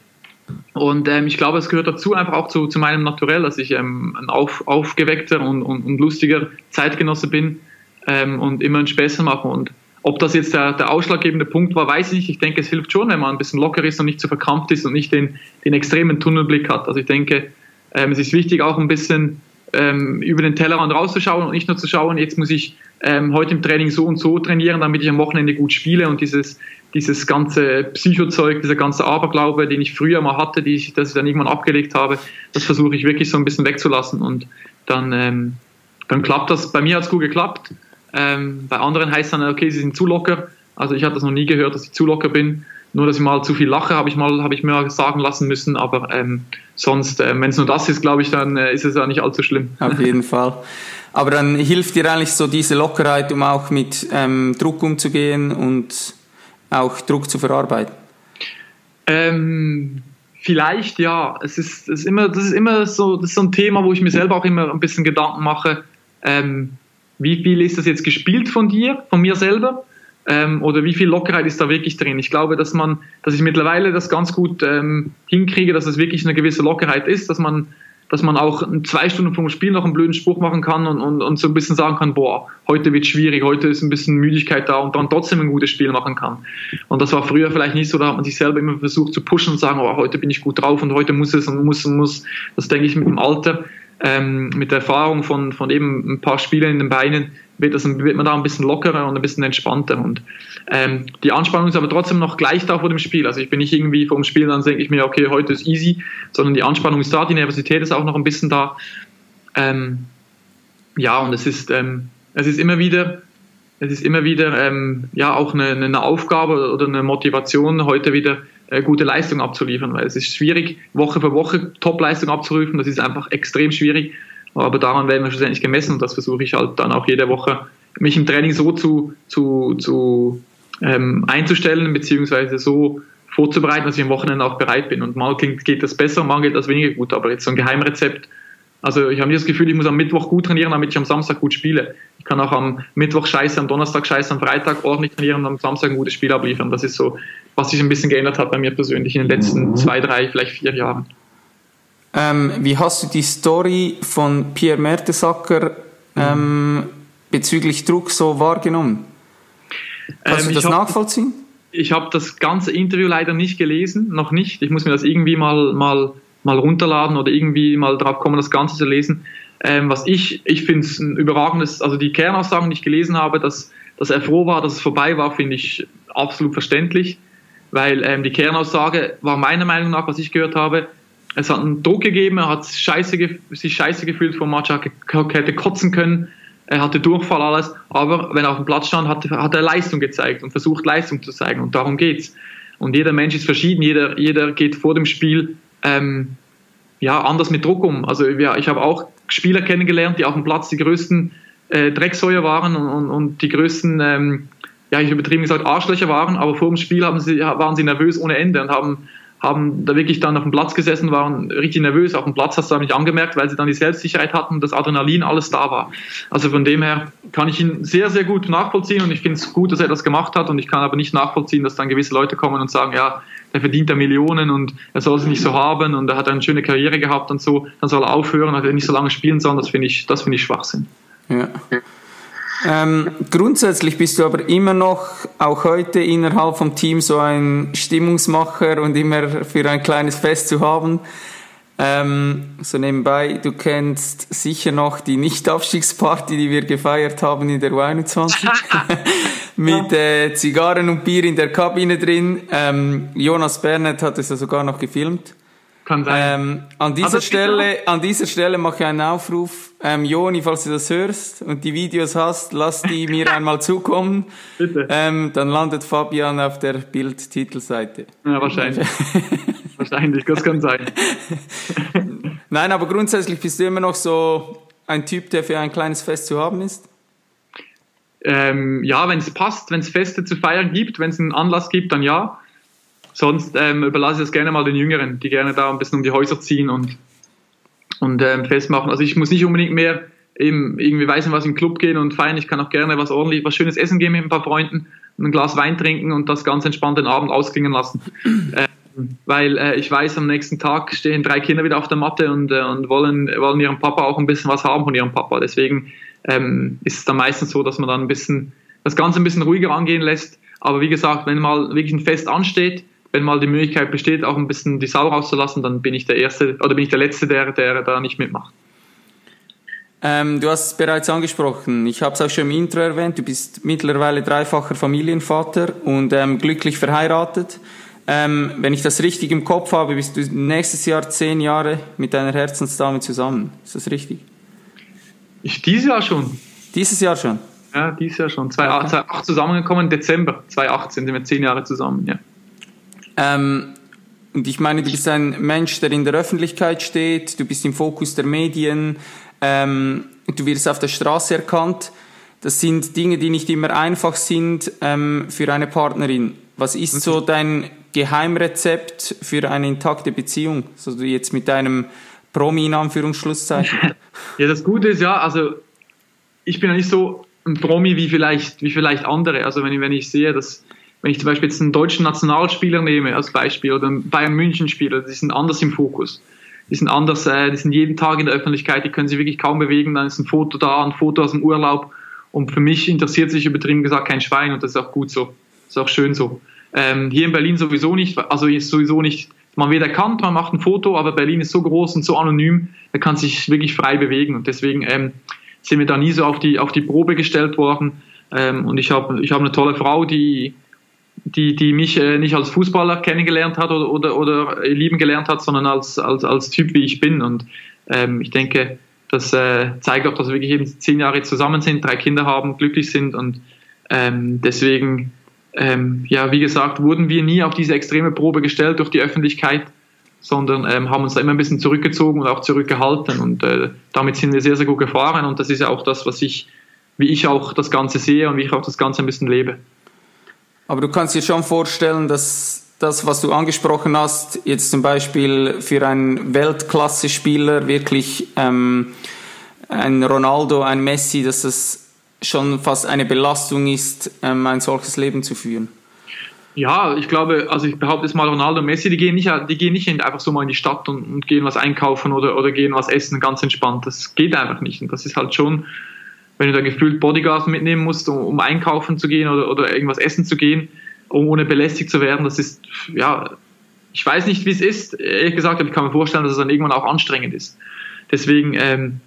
Und ähm, ich glaube, es gehört dazu einfach auch zu, zu meinem Naturell, dass ich ähm, ein auf, aufgeweckter und, und, und lustiger Zeitgenosse bin ähm, und immer einen Späße mache. Und ob das jetzt der, der ausschlaggebende Punkt war, weiß ich nicht. Ich denke, es hilft schon, wenn man ein bisschen locker ist und nicht zu verkrampft ist und nicht den, den extremen Tunnelblick hat. Also ich denke, ähm, es ist wichtig, auch ein bisschen ähm, über den Tellerrand rauszuschauen und nicht nur zu schauen, jetzt muss ich ähm, heute im Training so und so trainieren, damit ich am Wochenende gut spiele und dieses, dieses ganze Psychozeug, dieser ganze Aberglaube, den ich früher mal hatte, die ich, das ich dann irgendwann abgelegt habe, das versuche ich wirklich so ein bisschen wegzulassen und dann, ähm, dann klappt das. Bei mir hat es gut geklappt. Ähm, bei anderen heißt es dann, okay, sie sind zu locker. Also ich hatte das noch nie gehört, dass ich zu locker bin. Nur, dass ich mal zu viel lache, habe ich mal, habe ich mir sagen lassen müssen. Aber ähm, sonst, äh, wenn es nur das ist, glaube ich, dann äh, ist es ja nicht allzu schlimm. Auf jeden Fall. Aber dann hilft dir eigentlich so diese Lockerheit, um auch mit ähm, Druck umzugehen und auch Druck zu verarbeiten. Ähm, vielleicht ja. Es ist, es ist immer, das ist immer so, das ist so ein Thema, wo ich mir selber auch immer ein bisschen Gedanken mache. Ähm, wie viel ist das jetzt gespielt von dir, von mir selber? Ähm, oder wie viel Lockerheit ist da wirklich drin? Ich glaube, dass man, dass ich mittlerweile das ganz gut ähm, hinkriege, dass es wirklich eine gewisse Lockerheit ist, dass man, dass man auch zwei Stunden vom Spiel noch einen blöden Spruch machen kann und, und, und so ein bisschen sagen kann, boah, heute wird schwierig, heute ist ein bisschen Müdigkeit da und dann trotzdem ein gutes Spiel machen kann. Und das war früher vielleicht nicht so, da hat man sich selber immer versucht zu pushen und sagen, oh, heute bin ich gut drauf und heute muss es und muss und muss. Das denke ich mit dem Alter ähm, mit der Erfahrung von, von eben ein paar Spielen in den Beinen wird, das, wird man da ein bisschen lockerer und ein bisschen entspannter. Und ähm, die Anspannung ist aber trotzdem noch gleich da vor dem Spiel. Also ich bin nicht irgendwie vor dem Spiel, dann denke ich mir, okay, heute ist easy, sondern die Anspannung ist da, die Nervosität ist auch noch ein bisschen da. Ähm, ja, und es ist, ähm, es ist immer wieder, es ist immer wieder ähm, ja auch eine, eine Aufgabe oder eine Motivation, heute wieder gute Leistung abzuliefern, weil es ist schwierig, Woche für Woche Top-Leistung abzurufen, das ist einfach extrem schwierig, aber daran werden wir schlussendlich gemessen und das versuche ich halt dann auch jede Woche, mich im Training so zu, zu, zu ähm, einzustellen, beziehungsweise so vorzubereiten, dass ich am Wochenende auch bereit bin. Und mal geht das besser, mal geht das weniger gut. Aber jetzt so ein Geheimrezept. Also ich habe nicht das Gefühl, ich muss am Mittwoch gut trainieren, damit ich am Samstag gut spiele. Ich kann auch am Mittwoch scheiße, am Donnerstag scheiße, am Freitag ordentlich trainieren und am Samstag ein gutes Spiel abliefern. Das ist so, was sich ein bisschen geändert hat bei mir persönlich in den letzten mhm. zwei, drei, vielleicht vier Jahren. Ähm, wie hast du die Story von Pierre Mertesacker ähm, bezüglich Druck so wahrgenommen? Kannst ähm, du das nachvollziehen? ich habe das ganze Interview leider nicht gelesen, noch nicht. Ich muss mir das irgendwie mal, mal, mal runterladen oder irgendwie mal drauf kommen, das Ganze zu lesen. Ähm, was ich, ich finde es ein überragendes, also die Kernaussagen, die ich gelesen habe, dass, dass er froh war, dass es vorbei war, finde ich absolut verständlich, weil ähm, die Kernaussage war meiner Meinung nach, was ich gehört habe, es hat einen Druck gegeben, er hat scheiße, sich scheiße gefühlt vom Match, hätte kotzen können, er hatte Durchfall, alles, aber wenn er auf dem Platz stand, hat, hat er Leistung gezeigt und versucht Leistung zu zeigen und darum geht's. Und jeder Mensch ist verschieden, jeder, jeder geht vor dem Spiel ähm, ja, anders mit Druck um. Also ja, ich habe auch Spieler kennengelernt, die auf dem Platz die größten äh, Drecksäuer waren und, und, und die größten, ähm, ja, ich übertrieben gesagt, Arschlöcher waren, aber vor dem Spiel haben sie, waren sie nervös ohne Ende und haben haben da wirklich dann auf dem Platz gesessen, waren richtig nervös. Auf dem Platz hast du nicht angemerkt, weil sie dann die Selbstsicherheit hatten, das Adrenalin alles da war. Also von dem her kann ich ihn sehr, sehr gut nachvollziehen und ich finde es gut, dass er das gemacht hat und ich kann aber nicht nachvollziehen, dass dann gewisse Leute kommen und sagen, ja, der verdient da Millionen und er soll sie nicht so haben und er hat eine schöne Karriere gehabt und so, dann soll er aufhören, hat er nicht so lange spielen sollen, das finde ich, das finde ich Schwachsinn. Ja. Ähm, grundsätzlich bist du aber immer noch, auch heute innerhalb vom Team, so ein Stimmungsmacher und immer für ein kleines Fest zu haben. Ähm, so nebenbei, du kennst sicher noch die Nicht-Abstiegsparty, die wir gefeiert haben in der U21. Mit äh, Zigarren und Bier in der Kabine drin. Ähm, Jonas Bernet hat es ja sogar noch gefilmt. Kann sein. Ähm, an, dieser Stelle, an dieser Stelle mache ich einen Aufruf. Ähm, Joni, falls du das hörst und die Videos hast, lass die mir einmal zukommen. Bitte. Ähm, dann landet Fabian auf der Bild-Titelseite. Ja, wahrscheinlich. wahrscheinlich, das kann sein. Nein, aber grundsätzlich bist du immer noch so ein Typ, der für ein kleines Fest zu haben ist? Ähm, ja, wenn es passt, wenn es Feste zu feiern gibt, wenn es einen Anlass gibt, dann ja. Sonst ähm, überlasse ich das gerne mal den Jüngeren, die gerne da ein bisschen um die Häuser ziehen und, und ähm, festmachen. Also ich muss nicht unbedingt mehr eben irgendwie weiß was im Club gehen und feiern. Ich kann auch gerne was ordentlich, was schönes essen gehen mit ein paar Freunden, ein Glas Wein trinken und das ganz entspannt den Abend ausklingen lassen. Ähm, weil äh, ich weiß, am nächsten Tag stehen drei Kinder wieder auf der Matte und, äh, und wollen, wollen ihrem Papa auch ein bisschen was haben von ihrem Papa. Deswegen ähm, ist es dann meistens so, dass man dann ein bisschen das Ganze ein bisschen ruhiger angehen lässt. Aber wie gesagt, wenn mal wirklich ein Fest ansteht, wenn mal die Möglichkeit besteht, auch ein bisschen die Sau rauszulassen, dann bin ich der Erste oder bin ich der Letzte, der, der da nicht mitmacht. Ähm, du hast es bereits angesprochen. Ich habe es auch schon im Intro erwähnt. Du bist mittlerweile dreifacher Familienvater und ähm, glücklich verheiratet. Ähm, wenn ich das richtig im Kopf habe, bist du nächstes Jahr zehn Jahre mit deiner Herzensdame zusammen. Ist das richtig? Ich dieses Jahr schon. Dieses Jahr schon? Ja, dieses Jahr schon. 2008 okay. zusammengekommen, Dezember 2018 sind wir zehn Jahre zusammen, ja. Ähm, und ich meine, du bist ein Mensch, der in der Öffentlichkeit steht, du bist im Fokus der Medien, ähm, du wirst auf der Straße erkannt. Das sind Dinge, die nicht immer einfach sind ähm, für eine Partnerin. Was ist so dein Geheimrezept für eine intakte Beziehung? So also jetzt mit deinem Promi in Anführungsschlusszeichen. Ja, das Gute ist ja, also ich bin ja nicht so ein Promi wie vielleicht, wie vielleicht andere. Also wenn ich, wenn ich sehe, dass wenn ich zum Beispiel jetzt einen deutschen Nationalspieler nehme als Beispiel oder einen Bayern München Spieler, die sind anders im Fokus. Die sind anders, äh, die sind jeden Tag in der Öffentlichkeit, die können sich wirklich kaum bewegen, dann ist ein Foto da, ein Foto aus dem Urlaub. Und für mich interessiert sich übertrieben gesagt kein Schwein und das ist auch gut so. Das ist auch schön so. Ähm, hier in Berlin sowieso nicht, also ist sowieso nicht, man wird erkannt, man macht ein Foto, aber Berlin ist so groß und so anonym, da kann sich wirklich frei bewegen und deswegen ähm, sind wir da nie so auf die, auf die Probe gestellt worden. Ähm, und ich habe ich hab eine tolle Frau, die, die, die mich äh, nicht als Fußballer kennengelernt hat oder, oder, oder lieben gelernt hat, sondern als, als, als Typ, wie ich bin. Und ähm, ich denke, das äh, zeigt auch, dass wir wirklich eben zehn Jahre zusammen sind, drei Kinder haben, glücklich sind und ähm, deswegen, ähm, ja, wie gesagt, wurden wir nie auf diese extreme Probe gestellt durch die Öffentlichkeit, sondern ähm, haben uns da immer ein bisschen zurückgezogen und auch zurückgehalten und äh, damit sind wir sehr, sehr gut gefahren und das ist ja auch das, was ich, wie ich auch das Ganze sehe und wie ich auch das Ganze ein bisschen lebe. Aber du kannst dir schon vorstellen, dass das, was du angesprochen hast, jetzt zum Beispiel für einen Weltklasse-Spieler wirklich ähm, ein Ronaldo, ein Messi, dass das schon fast eine Belastung ist, ähm, ein solches Leben zu führen? Ja, ich glaube, also ich behaupte jetzt mal, Ronaldo und Messi, die gehen nicht, die gehen nicht einfach so mal in die Stadt und, und gehen was einkaufen oder, oder gehen was essen, ganz entspannt. Das geht einfach nicht. Und das ist halt schon, wenn du da gefühlt Bodyguards mitnehmen musst, um, um einkaufen zu gehen oder, oder irgendwas essen zu gehen, ohne belästigt zu werden, das ist, ja, ich weiß nicht, wie es ist, ehrlich gesagt, aber ich kann mir vorstellen, dass es dann irgendwann auch anstrengend ist. Deswegen, ähm,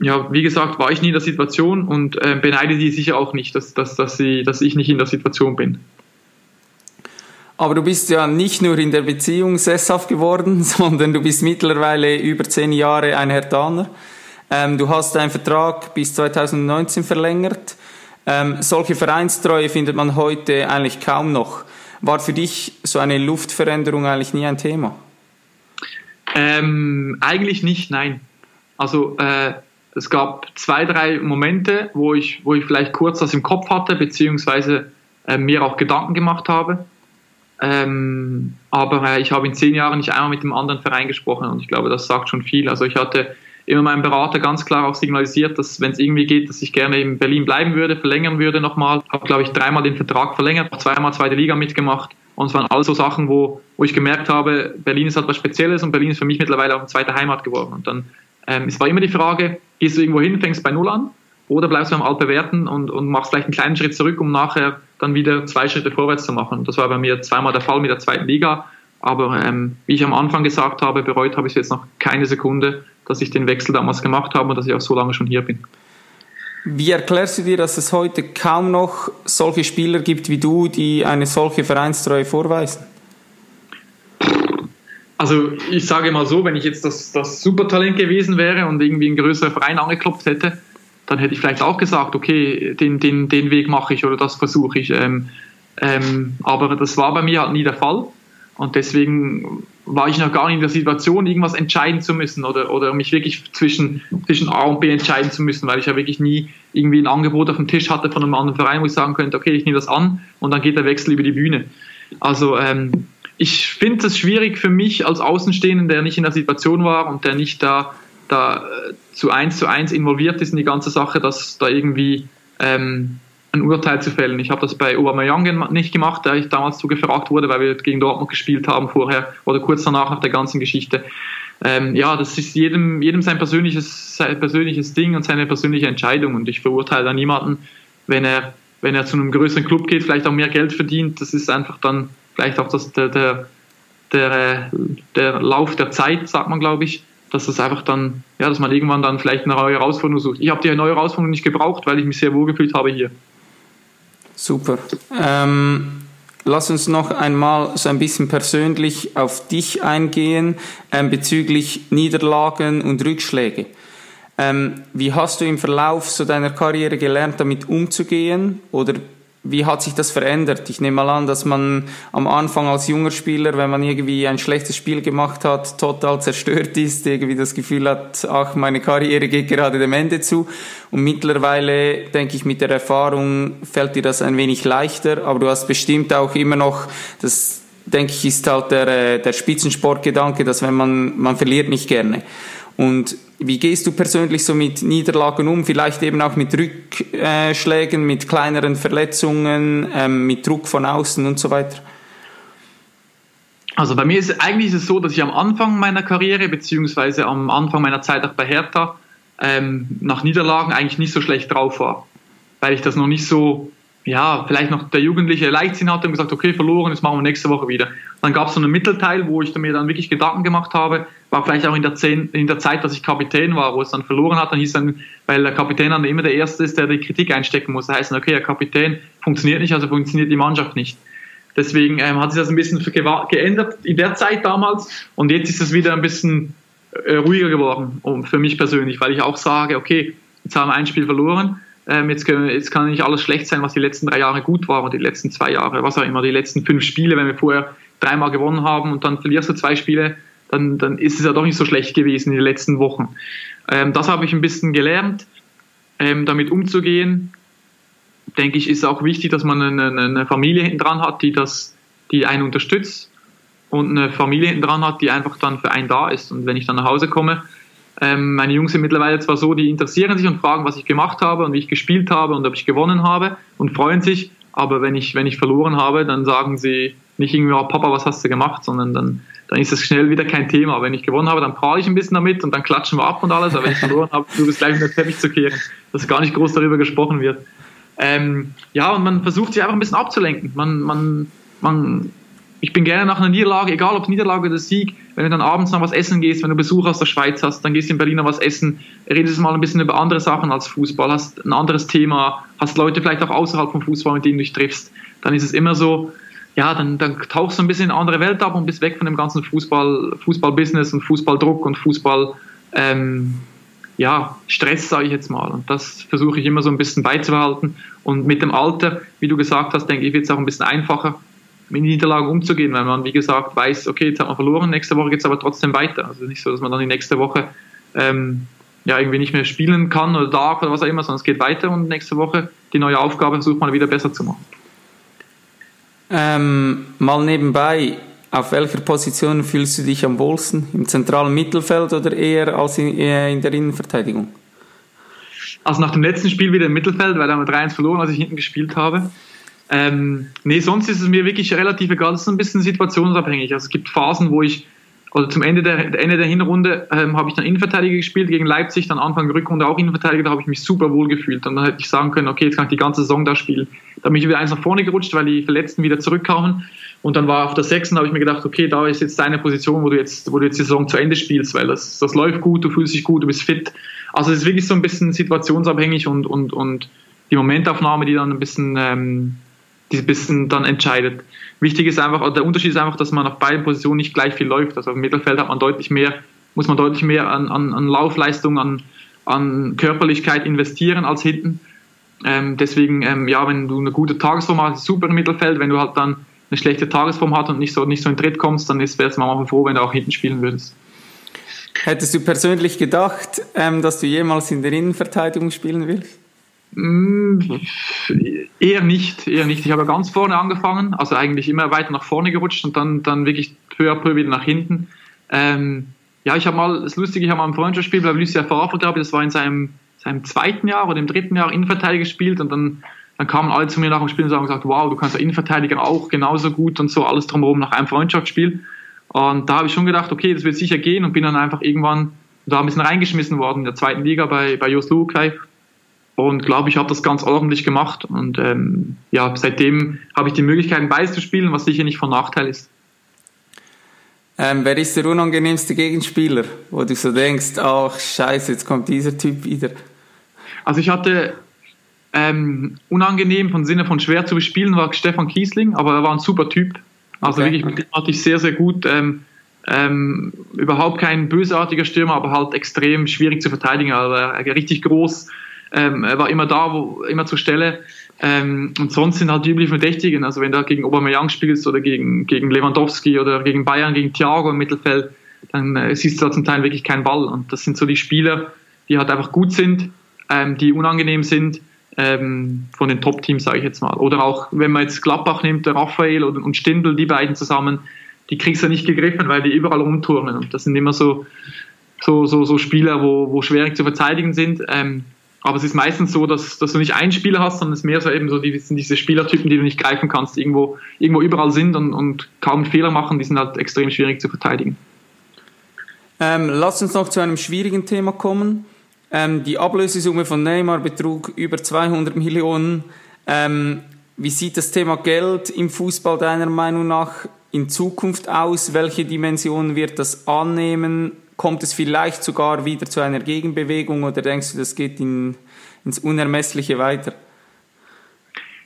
ja, wie gesagt, war ich nie in der Situation und äh, beneide die sicher auch nicht, dass, dass, dass, sie, dass ich nicht in der Situation bin. Aber du bist ja nicht nur in der Beziehung sesshaft geworden, sondern du bist mittlerweile über zehn Jahre ein Hertaner. Ähm, du hast deinen Vertrag bis 2019 verlängert. Ähm, solche Vereinstreue findet man heute eigentlich kaum noch. War für dich so eine Luftveränderung eigentlich nie ein Thema? Ähm, eigentlich nicht, nein. Also äh, es gab zwei, drei Momente, wo ich, wo ich vielleicht kurz das im Kopf hatte, beziehungsweise äh, mir auch Gedanken gemacht habe. Ähm, aber äh, ich habe in zehn Jahren nicht einmal mit dem anderen Verein gesprochen und ich glaube, das sagt schon viel. Also ich hatte immer meinem Berater ganz klar auch signalisiert, dass wenn es irgendwie geht, dass ich gerne in Berlin bleiben würde, verlängern würde nochmal. Habe, glaube ich, dreimal den Vertrag verlängert, zweimal zweite Liga mitgemacht. Und es waren all so Sachen, wo, wo ich gemerkt habe, Berlin ist halt was Spezielles und Berlin ist für mich mittlerweile auch eine zweite Heimat geworden. Und dann, ähm, es war immer die Frage, gehst du irgendwo hin, fängst bei Null an oder bleibst du am Altbewerten und, und machst vielleicht einen kleinen Schritt zurück, um nachher dann wieder zwei Schritte vorwärts zu machen. Das war bei mir zweimal der Fall mit der zweiten Liga. Aber ähm, wie ich am Anfang gesagt habe, bereut habe ich jetzt noch keine Sekunde, dass ich den Wechsel damals gemacht habe und dass ich auch so lange schon hier bin. Wie erklärst du dir, dass es heute kaum noch solche Spieler gibt wie du, die eine solche Vereinstreue vorweisen? Also ich sage mal so, wenn ich jetzt das, das Supertalent gewesen wäre und irgendwie ein größerer Verein angeklopft hätte, dann hätte ich vielleicht auch gesagt, okay, den, den, den Weg mache ich oder das versuche ich. Ähm, ähm, aber das war bei mir halt nie der Fall. Und deswegen war ich noch gar nicht in der Situation, irgendwas entscheiden zu müssen oder, oder mich wirklich zwischen, zwischen A und B entscheiden zu müssen, weil ich ja wirklich nie irgendwie ein Angebot auf dem Tisch hatte von einem anderen Verein, wo ich sagen könnte, okay, ich nehme das an und dann geht der Wechsel über die Bühne. Also ähm, ich finde es schwierig für mich als Außenstehender, der nicht in der Situation war und der nicht da da äh, zu eins zu eins involviert ist in die ganze Sache, dass da irgendwie ähm, ein Urteil zu fällen. Ich habe das bei Aubameyang nicht gemacht, da ich damals zu gefragt wurde, weil wir gegen Dortmund gespielt haben vorher oder kurz danach nach der ganzen Geschichte. Ähm, ja, das ist jedem, jedem sein persönliches, sein persönliches Ding und seine persönliche Entscheidung und ich verurteile da niemanden, wenn er, wenn er zu einem größeren Club geht, vielleicht auch mehr Geld verdient. Das ist einfach dann vielleicht auch das, der, der, der, der Lauf der Zeit, sagt man, glaube ich dass das einfach dann, ja, dass man irgendwann dann vielleicht eine neue Herausforderung sucht. Ich habe die neue Herausforderung nicht gebraucht, weil ich mich sehr wohl gefühlt habe hier. Super. Ähm, lass uns noch einmal so ein bisschen persönlich auf dich eingehen ähm, bezüglich Niederlagen und Rückschläge. Ähm, wie hast du im Verlauf so deiner Karriere gelernt, damit umzugehen? Oder wie hat sich das verändert? Ich nehme mal an, dass man am Anfang als junger Spieler, wenn man irgendwie ein schlechtes Spiel gemacht hat, total zerstört ist, irgendwie das Gefühl hat, ach, meine Karriere geht gerade dem Ende zu. Und mittlerweile, denke ich, mit der Erfahrung fällt dir das ein wenig leichter, aber du hast bestimmt auch immer noch das denke ich, ist halt der, äh, der Spitzensportgedanke, dass wenn man, man verliert nicht gerne. Und wie gehst du persönlich so mit Niederlagen um? Vielleicht eben auch mit Rückschlägen, mit kleineren Verletzungen, ähm, mit Druck von außen und so weiter? Also bei mir ist eigentlich ist es so, dass ich am Anfang meiner Karriere beziehungsweise am Anfang meiner Zeit auch bei Hertha ähm, nach Niederlagen eigentlich nicht so schlecht drauf war, weil ich das noch nicht so ja, vielleicht noch der jugendliche Leichtsinn hatte und gesagt, okay, verloren, das machen wir nächste Woche wieder. Dann gab es so einen Mittelteil, wo ich mir dann wirklich Gedanken gemacht habe, war vielleicht auch in der, Zehn, in der Zeit, dass ich Kapitän war, wo es dann verloren hat, dann hieß dann, weil der Kapitän dann immer der Erste ist, der die Kritik einstecken muss, da heißt dann, okay, der Kapitän funktioniert nicht, also funktioniert die Mannschaft nicht. Deswegen ähm, hat sich das ein bisschen geändert in der Zeit damals. Und jetzt ist es wieder ein bisschen äh, ruhiger geworden, für mich persönlich, weil ich auch sage, okay, jetzt haben wir ein Spiel verloren, ähm, jetzt, jetzt, kann nicht alles schlecht sein, was die letzten drei Jahre gut war, oder die letzten zwei Jahre, was auch immer, die letzten fünf Spiele, wenn wir vorher dreimal gewonnen haben und dann verlierst du zwei Spiele, dann, dann ist es ja doch nicht so schlecht gewesen in den letzten Wochen. Ähm, das habe ich ein bisschen gelernt, ähm, damit umzugehen. Denke ich, ist auch wichtig, dass man eine, eine Familie hinten dran hat, die das, die einen unterstützt und eine Familie hinten dran hat, die einfach dann für einen da ist. Und wenn ich dann nach Hause komme, ähm, meine Jungs sind mittlerweile zwar so, die interessieren sich und fragen, was ich gemacht habe und wie ich gespielt habe und ob ich gewonnen habe und freuen sich. Aber wenn ich, wenn ich verloren habe, dann sagen sie nicht irgendwie, oh, Papa, was hast du gemacht, sondern dann, dann ist es schnell wieder kein Thema. Wenn ich gewonnen habe, dann prahle ich ein bisschen damit und dann klatschen wir ab und alles. Aber wenn ich verloren habe, du bist gleich in den Teppich zu kehren, dass gar nicht groß darüber gesprochen wird. Ähm, ja, und man versucht sich einfach ein bisschen abzulenken. Man, man, man ich bin gerne nach einer Niederlage, egal ob Niederlage oder Sieg, wenn du dann abends noch was essen gehst, wenn du Besuch aus der Schweiz hast, dann gehst du in Berlin noch was essen, redest mal ein bisschen über andere Sachen als Fußball, hast ein anderes Thema, hast Leute vielleicht auch außerhalb vom Fußball, mit denen du dich triffst, dann ist es immer so, ja, dann, dann tauchst du ein bisschen in eine andere Welt ab und bist weg von dem ganzen Fußball, Fußballbusiness und Fußballdruck und Fußball, ähm, ja, Stress, sage ich jetzt mal. Und das versuche ich immer so ein bisschen beizubehalten. Und mit dem Alter, wie du gesagt hast, denke ich, wird es auch ein bisschen einfacher mit Niederlagen umzugehen, weil man, wie gesagt, weiß, okay, jetzt hat man verloren, nächste Woche geht es aber trotzdem weiter. Also nicht so, dass man dann die nächste Woche ähm, ja, irgendwie nicht mehr spielen kann oder darf oder was auch immer, sondern es geht weiter und nächste Woche die neue Aufgabe versucht man wieder besser zu machen. Ähm, mal nebenbei, auf welcher Position fühlst du dich am wohlsten? Im zentralen Mittelfeld oder eher als in, eher in der Innenverteidigung? Also nach dem letzten Spiel wieder im Mittelfeld, weil da haben wir 3-1 verloren, als ich hinten gespielt habe. Ähm, nee, sonst ist es mir wirklich relativ egal. Das ist ein bisschen situationsabhängig. Also es gibt Phasen, wo ich, also zum Ende der, Ende der Hinrunde ähm, habe ich dann Innenverteidiger gespielt gegen Leipzig, dann Anfang der Rückrunde auch Innenverteidiger, da habe ich mich super wohl gefühlt. Und dann hätte ich sagen können, okay, jetzt kann ich die ganze Saison da spielen. Da bin ich wieder eins nach vorne gerutscht, weil die Verletzten wieder zurückkamen. Und dann war auf der sechsten, habe ich mir gedacht, okay, da ist jetzt deine Position, wo du jetzt, wo du jetzt die Saison zu Ende spielst, weil das, das läuft gut, du fühlst dich gut, du bist fit. Also es ist wirklich so ein bisschen situationsabhängig und, und, und die Momentaufnahme, die dann ein bisschen ähm, die ein bisschen dann entscheidet. Wichtig ist einfach, der Unterschied ist einfach, dass man auf beiden Positionen nicht gleich viel läuft. Also im Mittelfeld hat man deutlich mehr, muss man deutlich mehr an, an, an Laufleistung, an, an Körperlichkeit investieren als hinten. Ähm, deswegen, ähm, ja, wenn du eine gute Tagesform hast, super im Mittelfeld. Wenn du halt dann eine schlechte Tagesform hast und nicht so, nicht so in Tritt kommst, dann ist es mal froh, wenn du auch hinten spielen würdest. Hättest du persönlich gedacht, ähm, dass du jemals in der Innenverteidigung spielen willst? Mm, eher nicht, eher nicht. Ich habe ganz vorne angefangen, also eigentlich immer weiter nach vorne gerutscht und dann, dann wirklich peu à peu wieder nach hinten. Ähm, ja, ich habe mal, das Lustige, ich habe mal ein Freundschaftsspiel bei Lucia Favre, glaube ich, das war in seinem, seinem zweiten Jahr oder im dritten Jahr Innenverteidiger gespielt und dann, dann kamen alle zu mir nach dem Spiel und haben gesagt, wow, du kannst ja Innenverteidiger auch genauso gut und so alles drumherum nach einem Freundschaftsspiel. Und da habe ich schon gedacht, okay, das wird sicher gehen und bin dann einfach irgendwann da ein bisschen reingeschmissen worden in der zweiten Liga bei, bei Jos Lukai und glaube, ich habe das ganz ordentlich gemacht. Und ähm, ja, seitdem habe ich die Möglichkeit, beides zu spielen, was sicher nicht von Nachteil ist. Ähm, wer ist der unangenehmste Gegenspieler, wo du so denkst, ach scheiße, jetzt kommt dieser Typ wieder? Also ich hatte ähm, unangenehm von Sinne von schwer zu bespielen war Stefan Kiesling, aber er war ein super Typ. Also okay. wirklich, mit dem hatte ich sehr, sehr gut. Ähm, ähm, überhaupt kein bösartiger Stürmer, aber halt extrem schwierig zu verteidigen. Also richtig groß, ähm, er war immer da, wo, immer zur Stelle. Ähm, und sonst sind halt die üblichen Verdächtigen. Also wenn du gegen Aubameyang spielst oder gegen, gegen Lewandowski oder gegen Bayern, gegen Thiago im Mittelfeld, dann äh, siehst du da zum Teil wirklich keinen Ball. Und das sind so die Spieler, die halt einfach gut sind, ähm, die unangenehm sind ähm, von den Top-Teams, sage ich jetzt mal. Oder auch, wenn man jetzt Gladbach nimmt, der Raphael und Stindl, die beiden zusammen, die kriegst du nicht gegriffen, weil die überall rumturnen. Und das sind immer so, so, so, so Spieler, wo, wo schwierig zu verteidigen sind. Ähm, aber es ist meistens so, dass, dass du nicht einen Spieler hast, sondern es mehr so eben so die, sind diese Spielertypen, die du nicht greifen kannst, irgendwo, irgendwo überall sind und, und kaum Fehler machen, die sind halt extrem schwierig zu verteidigen. Ähm, lass uns noch zu einem schwierigen Thema kommen. Ähm, die Ablösesumme von Neymar betrug über 200 Millionen. Ähm, wie sieht das Thema Geld im Fußball deiner Meinung nach in Zukunft aus? Welche Dimension wird das annehmen? Kommt es vielleicht sogar wieder zu einer Gegenbewegung oder denkst du, das geht in, ins Unermessliche weiter?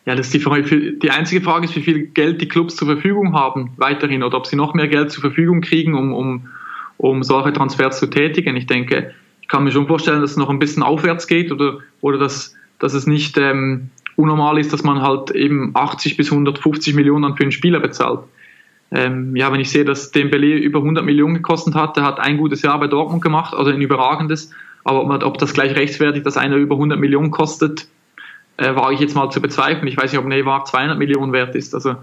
Ja, das ist die, Frage, die einzige Frage ist, wie viel Geld die Clubs zur Verfügung haben weiterhin oder ob sie noch mehr Geld zur Verfügung kriegen, um, um, um solche Transfers zu tätigen. Ich denke, ich kann mir schon vorstellen, dass es noch ein bisschen aufwärts geht oder, oder dass, dass es nicht ähm, unnormal ist, dass man halt eben 80 bis 150 Millionen für einen Spieler bezahlt. Ähm, ja, wenn ich sehe, dass Dembele über 100 Millionen gekostet hat, der hat ein gutes Jahr bei Dortmund gemacht, also ein überragendes. Aber ob, ob das gleich rechtfertigt, dass einer über 100 Millionen kostet, äh, war ich jetzt mal zu bezweifeln. Ich weiß nicht, ob Neymar 200 Millionen wert ist. Also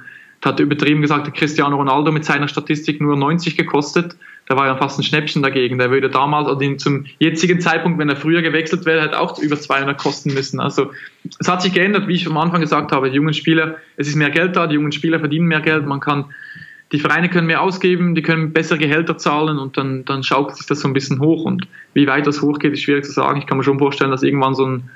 hat übertrieben gesagt, der Cristiano Ronaldo mit seiner Statistik nur 90 gekostet. Da war ja fast ein Schnäppchen dagegen. Der würde damals, oder zum jetzigen Zeitpunkt, wenn er früher gewechselt wäre, halt auch über 200 kosten müssen. Also es hat sich geändert, wie ich am Anfang gesagt habe. Die jungen Spieler, es ist mehr Geld da, die jungen Spieler verdienen mehr Geld. Man kann, die Vereine können mehr ausgeben, die können bessere Gehälter zahlen und dann, dann schaukelt sich das so ein bisschen hoch. Und wie weit das hochgeht, ist schwierig zu sagen. Ich kann mir schon vorstellen, dass irgendwann so ein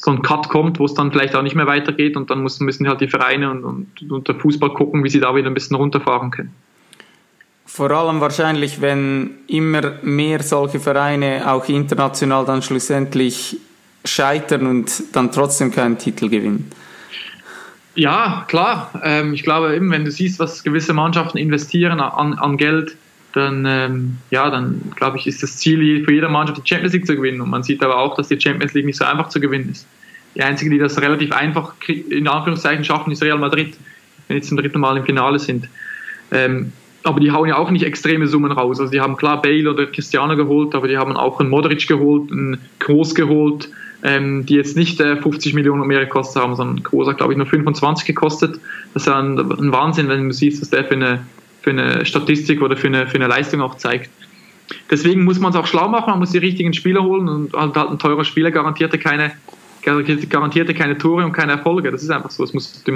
so ein Cut kommt, wo es dann vielleicht auch nicht mehr weitergeht und dann müssen halt die Vereine und, und, und der Fußball gucken, wie sie da wieder ein bisschen runterfahren können. Vor allem wahrscheinlich, wenn immer mehr solche Vereine auch international dann schlussendlich scheitern und dann trotzdem keinen Titel gewinnen. Ja, klar. Ähm, ich glaube eben, wenn du siehst, was gewisse Mannschaften investieren an, an Geld, dann, ähm, ja, dann glaube ich, ist das Ziel für jede Mannschaft die Champions League zu gewinnen. Und man sieht aber auch, dass die Champions League nicht so einfach zu gewinnen ist. Die einzige, die das relativ einfach in Anführungszeichen schaffen, ist Real Madrid, wenn die zum dritten Mal im Finale sind. Ähm, aber die hauen ja auch nicht extreme Summen raus. Also die haben klar Bale oder Cristiano geholt, aber die haben auch einen Modric geholt, einen Kroos geholt, ähm, die jetzt nicht äh, 50 Millionen mehr gekostet haben, sondern hat, glaube ich, nur 25 gekostet. Das ist ja ein, ein Wahnsinn, wenn du siehst, was der für eine für eine Statistik oder für eine, für eine Leistung auch zeigt. Deswegen muss man es auch schlau machen, man muss die richtigen Spieler holen und halt, halt ein teurer Spieler garantierte keine, garantierte keine Tore und keine Erfolge. Das ist einfach so. Es muss die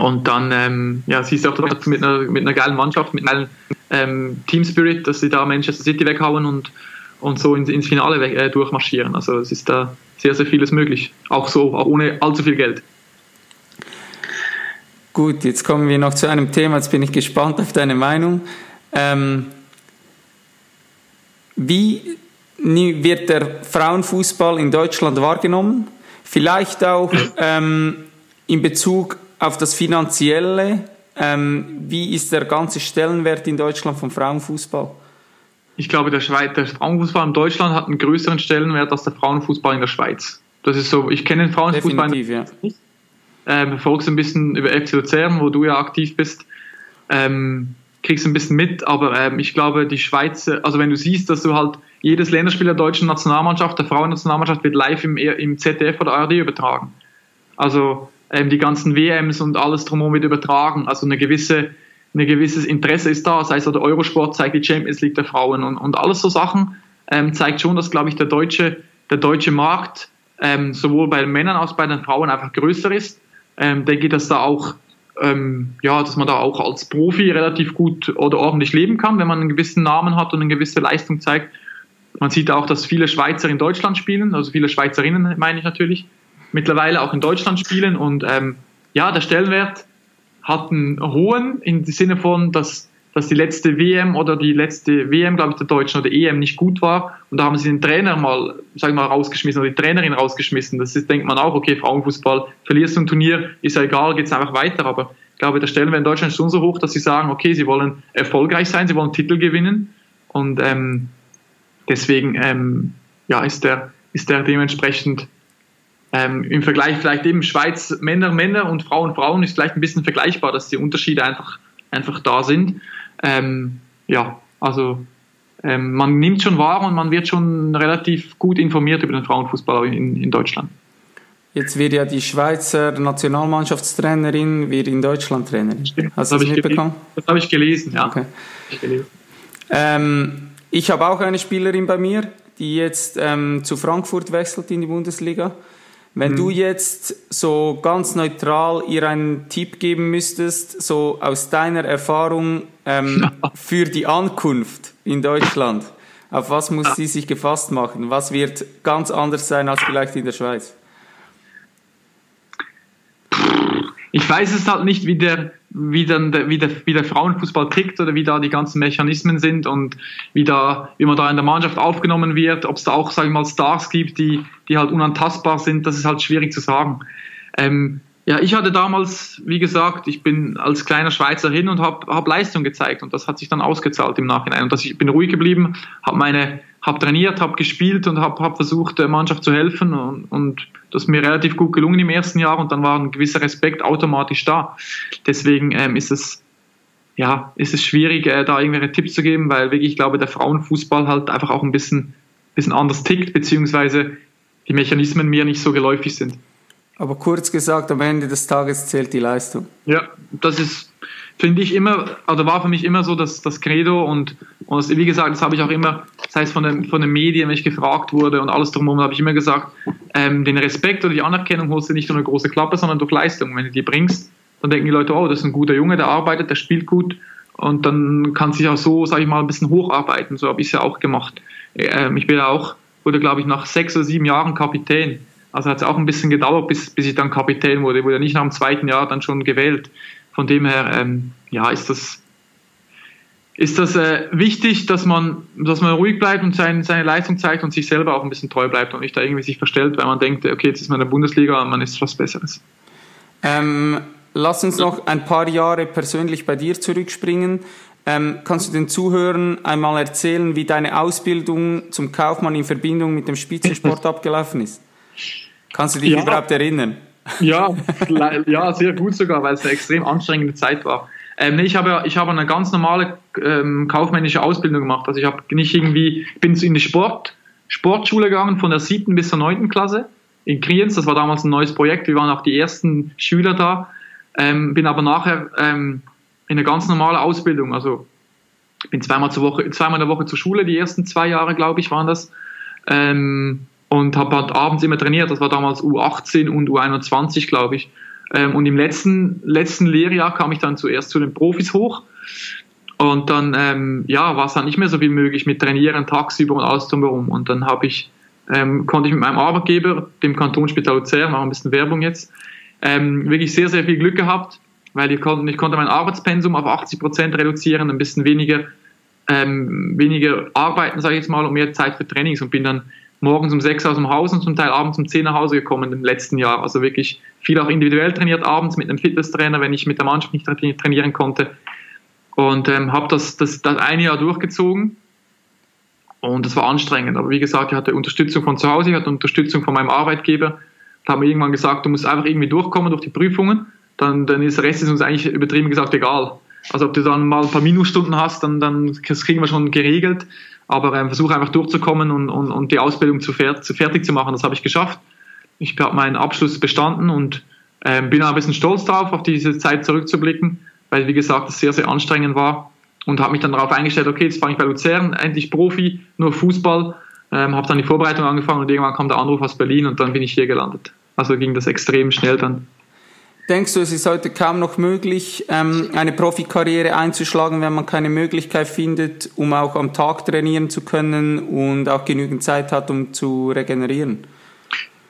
und dann ähm, ja, siehst du auch mit einer, mit einer geilen Mannschaft, mit einem ähm, Team Spirit, dass sie da Manchester City weghauen und, und so ins, ins Finale weg, äh, durchmarschieren. Also es ist da sehr, sehr vieles möglich. Auch so, auch ohne allzu viel Geld. Gut, jetzt kommen wir noch zu einem Thema, jetzt bin ich gespannt auf deine Meinung. Ähm, wie wird der Frauenfußball in Deutschland wahrgenommen? Vielleicht auch ähm, in Bezug auf das Finanzielle. Ähm, wie ist der ganze Stellenwert in Deutschland vom Frauenfußball? Ich glaube, der, Schweiz, der Frauenfußball in Deutschland hat einen größeren Stellenwert als der Frauenfußball in der Schweiz. Das ist so, ich kenne den Frauenfußball Definitiv, ja. nicht ähm, verfolgst ein bisschen über FC Luzern, wo du ja aktiv bist, ähm, kriegst ein bisschen mit, aber ähm, ich glaube, die Schweiz, also wenn du siehst, dass du halt jedes Länderspiel der deutschen Nationalmannschaft, der Frauennationalmannschaft wird live im, im ZDF oder ARD übertragen. Also ähm, die ganzen WMs und alles drumherum wird übertragen. Also eine gewisse, ein gewisses Interesse ist da, sei es der Eurosport zeigt die Champions League der Frauen und, und alles so Sachen ähm, zeigt schon, dass, glaube ich, der deutsche, der deutsche Markt ähm, sowohl bei den Männern als auch bei den Frauen einfach größer ist ähm, denke dass da auch ähm, ja, dass man da auch als Profi relativ gut oder ordentlich leben kann, wenn man einen gewissen Namen hat und eine gewisse Leistung zeigt. Man sieht auch, dass viele Schweizer in Deutschland spielen, also viele Schweizerinnen meine ich natürlich, mittlerweile auch in Deutschland spielen und ähm, ja, der Stellenwert hat einen hohen im Sinne von, dass dass die letzte WM oder die letzte WM, glaube ich, der Deutschen oder EM nicht gut war. Und da haben sie den Trainer mal, sag ich mal, rausgeschmissen oder die Trainerin rausgeschmissen. Das ist, denkt man auch, okay, Frauenfußball, verlierst du ein Turnier, ist ja egal, geht's einfach weiter. Aber ich glaube, der Stellenwert in Deutschland ist schon so hoch, dass sie sagen, okay, sie wollen erfolgreich sein, sie wollen Titel gewinnen. Und ähm, deswegen ähm, ja, ist, der, ist der dementsprechend ähm, im Vergleich vielleicht eben Schweiz Männer, Männer und Frauen, Frauen ist vielleicht ein bisschen vergleichbar, dass die Unterschiede einfach, einfach da sind. Ähm, ja, also ähm, man nimmt schon wahr und man wird schon relativ gut informiert über den Frauenfußball in, in Deutschland. Jetzt wird ja die Schweizer Nationalmannschaftstrainerin wird in Deutschland Trainerin. Hast du das, das mitbekommen? Das habe ich gelesen, ja. Okay. Ich, ähm, ich habe auch eine Spielerin bei mir, die jetzt ähm, zu Frankfurt wechselt in die Bundesliga. Wenn mhm. du jetzt so ganz neutral ihr einen Tipp geben müsstest, so aus deiner Erfahrung ähm, für die Ankunft in Deutschland, auf was muss sie sich gefasst machen? Was wird ganz anders sein als vielleicht in der Schweiz? Ich weiß es halt nicht, wie der, wie, dann der, wie, der, wie der Frauenfußball tickt oder wie da die ganzen Mechanismen sind und wie, da, wie man da in der Mannschaft aufgenommen wird, ob es da auch, sage ich mal, Stars gibt, die, die halt unantastbar sind, das ist halt schwierig zu sagen. Ähm, ja, ich hatte damals, wie gesagt, ich bin als kleiner Schweizer hin und habe hab Leistung gezeigt und das hat sich dann ausgezahlt im Nachhinein. Und dass ich bin ruhig geblieben, habe meine, habe trainiert, habe gespielt und habe hab versucht, der Mannschaft zu helfen und, und das ist mir relativ gut gelungen im ersten Jahr und dann war ein gewisser Respekt automatisch da. Deswegen ähm, ist es ja, ist es schwierig, äh, da irgendwelche Tipps zu geben, weil wirklich, ich glaube, der Frauenfußball halt einfach auch ein bisschen, bisschen anders tickt, beziehungsweise die Mechanismen mir nicht so geläufig sind. Aber kurz gesagt, am Ende des Tages zählt die Leistung. Ja, das ist, finde ich immer, oder war für mich immer so das, das Credo und, und das, wie gesagt, das habe ich auch immer, das heißt von den, von den Medien, wenn ich gefragt wurde und alles drumherum, habe ich immer gesagt, ähm, den Respekt oder die Anerkennung holst du nicht durch eine große Klappe, sondern durch Leistung. Wenn du die bringst, dann denken die Leute, oh, das ist ein guter Junge, der arbeitet, der spielt gut und dann kann sich auch so, sage ich mal, ein bisschen hocharbeiten. So habe ich es ja auch gemacht. Ähm, ich bin ja auch, wurde glaube ich nach sechs oder sieben Jahren Kapitän. Also hat es auch ein bisschen gedauert, bis, bis ich dann Kapitän wurde. Ich wurde nicht nach dem zweiten Jahr dann schon gewählt. Von dem her, ähm, ja, ist das, ist das äh, wichtig, dass man, dass man ruhig bleibt und sein, seine Leistung zeigt und sich selber auch ein bisschen treu bleibt und nicht da irgendwie sich verstellt, weil man denkt, okay, jetzt ist man in der Bundesliga und man ist was Besseres. Ähm, lass uns noch ein paar Jahre persönlich bei dir zurückspringen. Ähm, kannst du den Zuhörern einmal erzählen, wie deine Ausbildung zum Kaufmann in Verbindung mit dem Spitzensport abgelaufen ist? Kannst du dich ja. überhaupt erinnern? Ja, ja, sehr gut sogar, weil es eine extrem anstrengende Zeit war. Ähm, ich habe ich habe eine ganz normale ähm, kaufmännische Ausbildung gemacht. Also ich habe nicht irgendwie, ich bin in die Sport, Sportschule gegangen von der siebten bis zur neunten Klasse in Kriens. Das war damals ein neues Projekt. Wir waren auch die ersten Schüler da. Ähm, bin aber nachher ähm, in eine ganz normale Ausbildung. Also bin zweimal, zur Woche, zweimal in der Woche zur Schule, die ersten zwei Jahre, glaube ich, waren das. Ähm, und habe halt abends immer trainiert. Das war damals U18 und U21, glaube ich. Ähm, und im letzten, letzten Lehrjahr kam ich dann zuerst zu den Profis hoch. Und dann ähm, ja, war es dann nicht mehr so viel möglich mit Trainieren tagsüber und alles drumherum. Und dann habe ich, ähm, konnte ich mit meinem Arbeitgeber, dem Kantonsspital Luzern, machen ein bisschen Werbung jetzt, ähm, wirklich sehr, sehr viel Glück gehabt, weil ich konnte, ich konnte mein Arbeitspensum auf 80 Prozent reduzieren, ein bisschen weniger, ähm, weniger arbeiten, sage ich jetzt mal, und mehr Zeit für Trainings und bin dann morgens um sechs aus dem Haus und zum Teil abends um zehn nach Hause gekommen im letzten Jahr. Also wirklich viel auch individuell trainiert, abends mit einem Fitnesstrainer, wenn ich mit der Mannschaft nicht trainieren konnte. Und ähm, habe das, das, das eine Jahr durchgezogen. Und es war anstrengend. Aber wie gesagt, ich hatte Unterstützung von zu Hause, ich hatte Unterstützung von meinem Arbeitgeber. Da haben wir irgendwann gesagt, du musst einfach irgendwie durchkommen durch die Prüfungen. Dann, dann ist der Rest ist uns eigentlich übertrieben gesagt egal. Also ob du dann mal ein paar Minusstunden hast, dann, dann das kriegen wir schon geregelt aber ähm, versuche einfach durchzukommen und, und, und die Ausbildung zu, fer zu fertig zu machen. Das habe ich geschafft. Ich habe meinen Abschluss bestanden und ähm, bin ein bisschen stolz darauf, auf diese Zeit zurückzublicken, weil, wie gesagt, es sehr, sehr anstrengend war und habe mich dann darauf eingestellt, okay, jetzt fange ich bei Luzern, endlich Profi, nur Fußball, ähm, habe dann die Vorbereitung angefangen und irgendwann kam der Anruf aus Berlin und dann bin ich hier gelandet. Also ging das extrem schnell dann. Denkst du, es ist heute kaum noch möglich, ähm, eine Profikarriere einzuschlagen, wenn man keine Möglichkeit findet, um auch am Tag trainieren zu können und auch genügend Zeit hat, um zu regenerieren?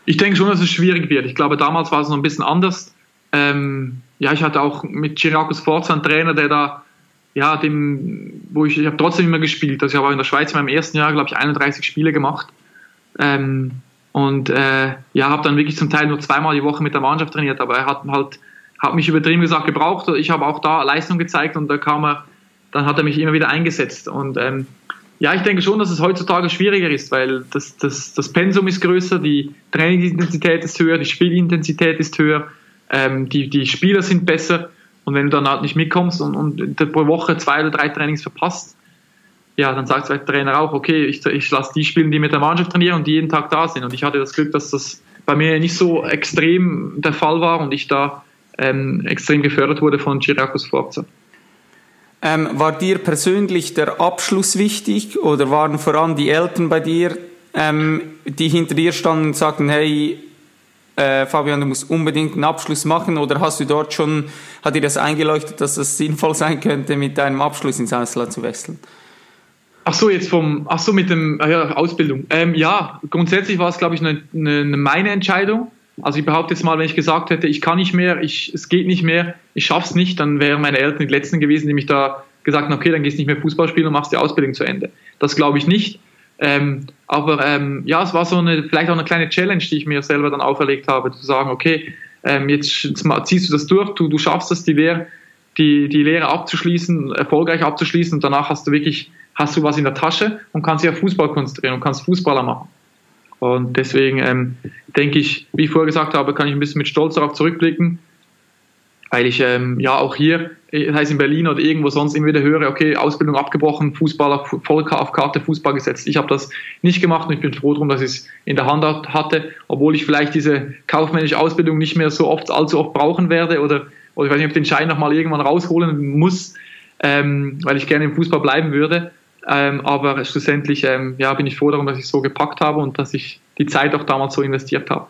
Ich denke schon, dass es schwierig wird. Ich glaube, damals war es noch ein bisschen anders. Ähm, ja, ich hatte auch mit Chiriakos Forza einen Trainer, der da, ja, dem, wo ich, ich habe trotzdem immer gespielt. Also ich habe in der Schweiz in meinem ersten Jahr, glaube ich, 31 Spiele gemacht. Ähm, und äh, ja, habe dann wirklich zum Teil nur zweimal die Woche mit der Mannschaft trainiert, aber er hat halt hat mich übertrieben gesagt gebraucht. Ich habe auch da Leistung gezeigt und da kam er, dann hat er mich immer wieder eingesetzt. Und ähm, ja, ich denke schon, dass es heutzutage schwieriger ist, weil das, das, das Pensum ist größer, die Trainingsintensität ist höher, die Spielintensität ist höher, ähm, die, die Spieler sind besser. Und wenn du dann halt nicht mitkommst und, und pro Woche zwei oder drei Trainings verpasst, ja, dann sagt der Trainer auch, okay, ich, ich lasse die spielen, die mit der Mannschaft trainieren und die jeden Tag da sind. Und ich hatte das Glück, dass das bei mir nicht so extrem der Fall war und ich da ähm, extrem gefördert wurde von Chiriakos Forza. Ähm, war dir persönlich der Abschluss wichtig oder waren vor allem die Eltern bei dir, ähm, die hinter dir standen und sagten, hey, äh, Fabian, du musst unbedingt einen Abschluss machen oder hast du dort schon, hat dir das eingeleuchtet, dass es sinnvoll sein könnte, mit deinem Abschluss ins Ausland zu wechseln? Ach so, jetzt vom, ach so, mit dem, ja, Ausbildung. Ähm, ja, grundsätzlich war es, glaube ich, eine, eine, meine Entscheidung. Also ich behaupte jetzt mal, wenn ich gesagt hätte, ich kann nicht mehr, ich, es geht nicht mehr, ich schaff's nicht, dann wären meine Eltern die Letzten gewesen, die mich da gesagt haben, okay, dann gehst du nicht mehr Fußball spielen und machst die Ausbildung zu Ende. Das glaube ich nicht. Ähm, aber ähm, ja, es war so eine, vielleicht auch eine kleine Challenge, die ich mir selber dann auferlegt habe, zu sagen, okay, ähm, jetzt, jetzt ziehst du das durch, du, du schaffst es, die die, die Lehre abzuschließen, erfolgreich abzuschließen und danach hast du wirklich hast du was in der Tasche und kannst dich auf Fußball konzentrieren und kannst Fußballer machen. Und deswegen ähm, denke ich, wie ich vorher gesagt habe, kann ich ein bisschen mit Stolz darauf zurückblicken. weil ich ähm, ja auch hier, das heißt in Berlin oder irgendwo sonst immer wieder höre, okay, Ausbildung abgebrochen, Fußballer voll auf Karte Fußball gesetzt. Ich habe das nicht gemacht und ich bin froh darum, dass ich es in der Hand hatte, obwohl ich vielleicht diese kaufmännische Ausbildung nicht mehr so oft, allzu oft brauchen werde oder, oder ich weiß nicht, ob ich den Schein nochmal irgendwann rausholen muss, ähm, weil ich gerne im Fußball bleiben würde. Ähm, aber schlussendlich ähm, ja, bin ich froh darum, dass ich es so gepackt habe und dass ich die Zeit auch damals so investiert habe.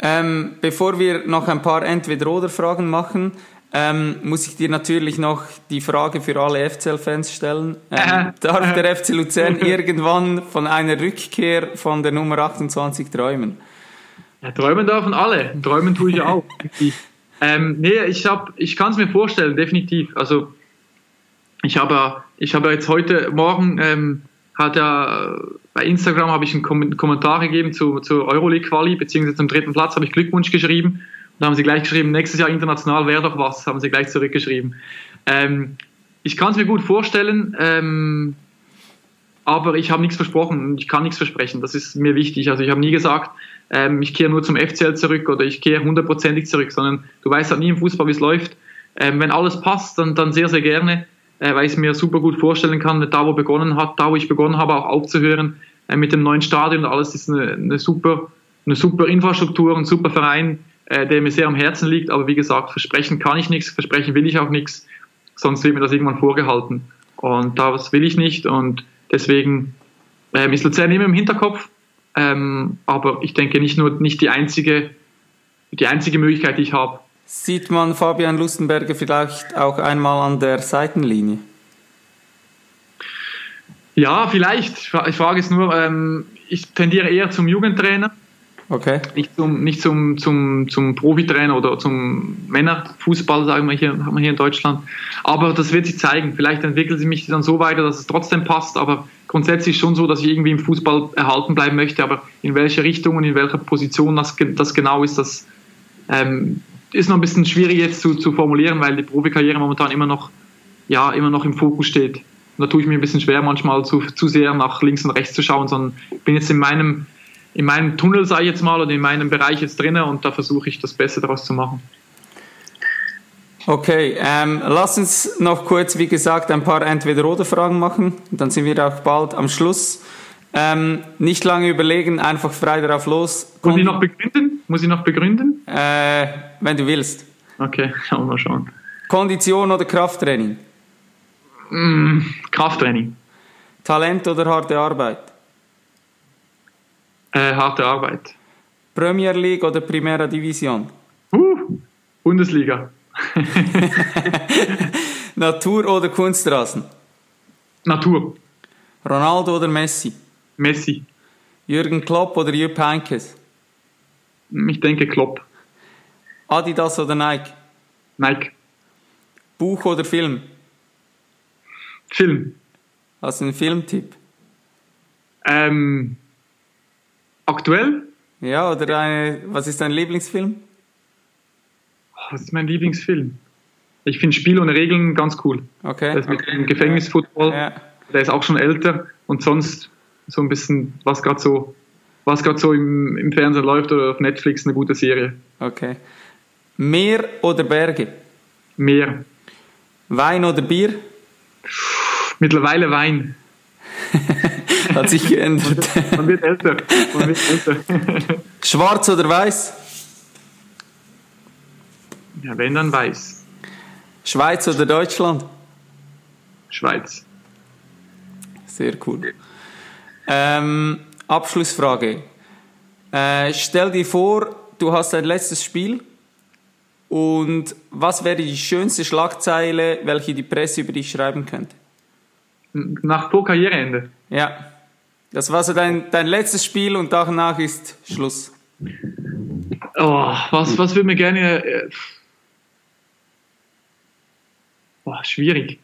Ähm, bevor wir noch ein paar Entweder-Oder-Fragen machen, ähm, muss ich dir natürlich noch die Frage für alle FCL-Fans stellen. Ähm, darf der FC Luzern irgendwann von einer Rückkehr von der Nummer 28 träumen? Ja, träumen dürfen alle. Träumen tue ich auch. ähm, nee, ich, ich kann es mir vorstellen, definitiv. Also ich habe ich habe jetzt heute Morgen ähm, hat ja bei Instagram habe ich einen Kommentar gegeben zu, zur Euroleague Quali beziehungsweise zum dritten Platz habe ich Glückwunsch geschrieben und da haben sie gleich geschrieben nächstes Jahr international wäre doch was haben sie gleich zurückgeschrieben. Ähm, ich kann es mir gut vorstellen, ähm, aber ich habe nichts versprochen und ich kann nichts versprechen. Das ist mir wichtig. Also ich habe nie gesagt, ähm, ich kehre nur zum FCL zurück oder ich kehre hundertprozentig zurück, sondern du weißt halt nie im Fußball, wie es läuft. Ähm, wenn alles passt, dann, dann sehr, sehr gerne äh, weil ich es mir super gut vorstellen kann, da wo begonnen hat, da wo ich begonnen habe, auch aufzuhören äh, mit dem neuen Stadion. Alles ist eine, eine, super, eine super Infrastruktur, ein super Verein, äh, der mir sehr am Herzen liegt. Aber wie gesagt, versprechen kann ich nichts, versprechen will ich auch nichts, sonst wird mir das irgendwann vorgehalten. Und das will ich nicht und deswegen ähm, ist Luzern immer im Hinterkopf. Ähm, aber ich denke nicht nur nicht die einzige, die einzige Möglichkeit, die ich habe. Sieht man Fabian Lustenberger vielleicht auch einmal an der Seitenlinie? Ja, vielleicht. Ich frage es nur, ähm, ich tendiere eher zum Jugendtrainer. Okay. Nicht zum, nicht zum, zum, zum Profitrainer oder zum Männerfußball, sagen wir hier, haben wir hier in Deutschland. Aber das wird sich zeigen. Vielleicht entwickelt sich mich dann so weiter, dass es trotzdem passt. Aber grundsätzlich schon so, dass ich irgendwie im Fußball erhalten bleiben möchte. Aber in welche Richtung und in welcher Position das, das genau ist, das ähm, ist noch ein bisschen schwierig jetzt zu, zu formulieren, weil die Profikarriere momentan immer noch, ja, immer noch im Fokus steht. Und da tue ich mir ein bisschen schwer, manchmal zu, zu sehr nach links und rechts zu schauen, sondern bin jetzt in meinem, in meinem Tunnel, sage ich jetzt mal, oder in meinem Bereich jetzt drinnen und da versuche ich das Beste daraus zu machen. Okay, ähm, lass uns noch kurz, wie gesagt, ein paar Entweder-Oder-Fragen machen. Dann sind wir auch bald am Schluss. Ähm, nicht lange überlegen, einfach frei darauf los. Muss ich noch begründen? Muss ich noch begründen? Äh, wenn du willst. Okay, schauen wir mal schauen. Kondition oder Krafttraining? Mm, Krafttraining. Talent oder harte Arbeit? Äh, harte Arbeit. Premier League oder Primera Division? Uh, Bundesliga. Natur oder Kunstrasen? Natur. Ronaldo oder Messi? Messi. Jürgen Klopp oder Jupp Heynckes? Ich denke Klopp. Adidas oder Nike? Nike. Buch oder Film? Film. Hast du einen Filmtipp? Ähm, aktuell? Ja, oder eine, was ist dein Lieblingsfilm? Was ist mein Lieblingsfilm? Ich finde Spiel ohne Regeln ganz cool. Okay. Das mit okay. dem Gefängnisfootball. Ja. Der ist auch schon älter und sonst so ein bisschen, was gerade so, was gerade so im, im Fernsehen läuft oder auf Netflix, eine gute Serie. Okay. Meer oder Berge? Meer. Wein oder Bier? Mittlerweile Wein. Hat sich geändert. Man wird älter. Man wird älter. Schwarz oder weiß? Ja, wenn dann weiß. Schweiz oder Deutschland? Schweiz. Sehr cool. Ähm, Abschlussfrage. Äh, stell dir vor, du hast dein letztes Spiel und was wäre die schönste Schlagzeile, welche die Presse über dich schreiben könnte? Nach pro Karriereende? Ja. Das war so dein, dein letztes Spiel und danach ist Schluss. Oh, was, was würde mir gerne. Äh, oh, schwierig.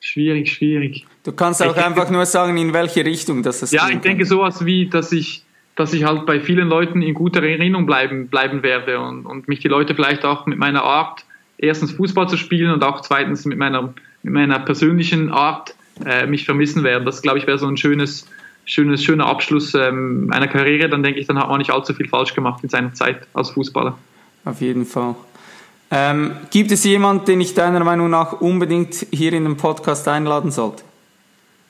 Schwierig, schwierig. Du kannst auch ich einfach denke, nur sagen, in welche Richtung das ist. Ja, ich denke sowas wie, dass ich, dass ich halt bei vielen Leuten in guter Erinnerung bleiben, bleiben werde und, und mich die Leute vielleicht auch mit meiner Art, erstens Fußball zu spielen und auch zweitens mit meiner, mit meiner persönlichen Art äh, mich vermissen werden. Das, glaube ich, wäre so ein schönes, schönes, schöner Abschluss ähm, einer Karriere. Dann denke ich, dann hat man nicht allzu viel falsch gemacht in seiner Zeit als Fußballer. Auf jeden Fall. Ähm, gibt es jemanden, den ich deiner Meinung nach unbedingt hier in den Podcast einladen sollte?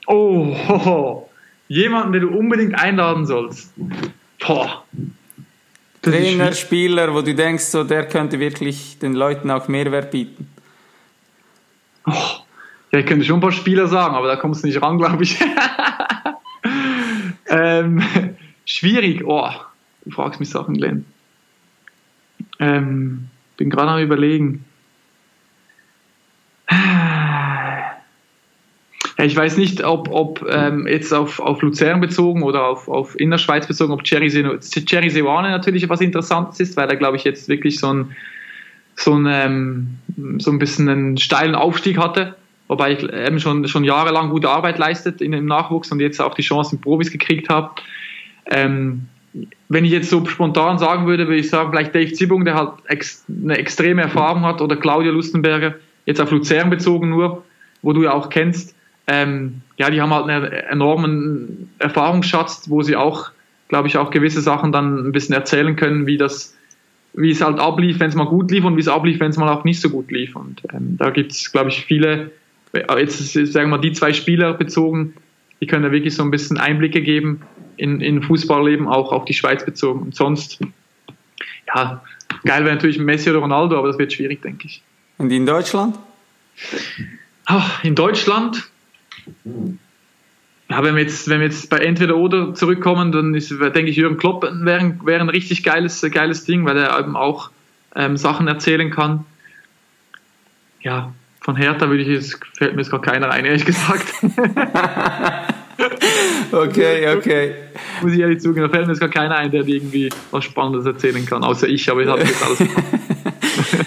Oh, ho, ho. jemanden, den du unbedingt einladen sollst. Boah. Trainer, Spieler, wo du denkst, so der könnte wirklich den Leuten auch Mehrwert bieten. Oh, ja, ich könnte schon ein paar Spieler sagen, aber da kommst du nicht ran, glaube ich. ähm, schwierig. Oh, du fragst mich Sachen, Glenn. Ähm, bin gerade am überlegen. Ich weiß nicht, ob, ob ähm, jetzt auf, auf Luzern bezogen oder auf, auf Innerschweiz bezogen, ob Jerry Sewane natürlich was Interessantes ist, weil er, glaube ich, jetzt wirklich so ein, so ein, ähm, so ein bisschen einen steilen Aufstieg hatte, wobei ich eben schon, schon jahrelang gute Arbeit leistet in, im Nachwuchs und jetzt auch die Chance in Profis gekriegt hat. Ähm, wenn ich jetzt so spontan sagen würde, würde ich sagen, vielleicht Dave Zibung, der halt ex, eine extreme Erfahrung hat, oder Claudia Lustenberger, jetzt auf Luzern bezogen nur, wo du ja auch kennst. Ähm, ja, die haben halt einen enormen Erfahrungsschatz, wo sie auch, glaube ich, auch gewisse Sachen dann ein bisschen erzählen können, wie das, wie es halt ablief, wenn es mal gut lief und wie es ablief, wenn es mal auch nicht so gut lief. Und ähm, da gibt es, glaube ich, viele, jetzt sagen wir mal die zwei Spieler bezogen, die können da wirklich so ein bisschen Einblicke geben in, in Fußballleben, auch auf die Schweiz bezogen. Und sonst, ja, geil wäre natürlich Messi oder Ronaldo, aber das wird schwierig, denke ich. Und in Deutschland? Ach, in Deutschland, ja, wenn wir jetzt, wenn wir jetzt bei entweder oder zurückkommen, dann ist, denke ich, Jürgen Klopp wäre, wäre ein richtig geiles, geiles Ding, weil er eben auch ähm, Sachen erzählen kann. Ja, von Hertha würde ich jetzt, fällt mir jetzt gar keiner ein, ehrlich gesagt. okay, okay. Muss ich ehrlich zugeben, da fällt mir jetzt gar keiner ein, der irgendwie was Spannendes erzählen kann, außer ich, aber ich habe jetzt alles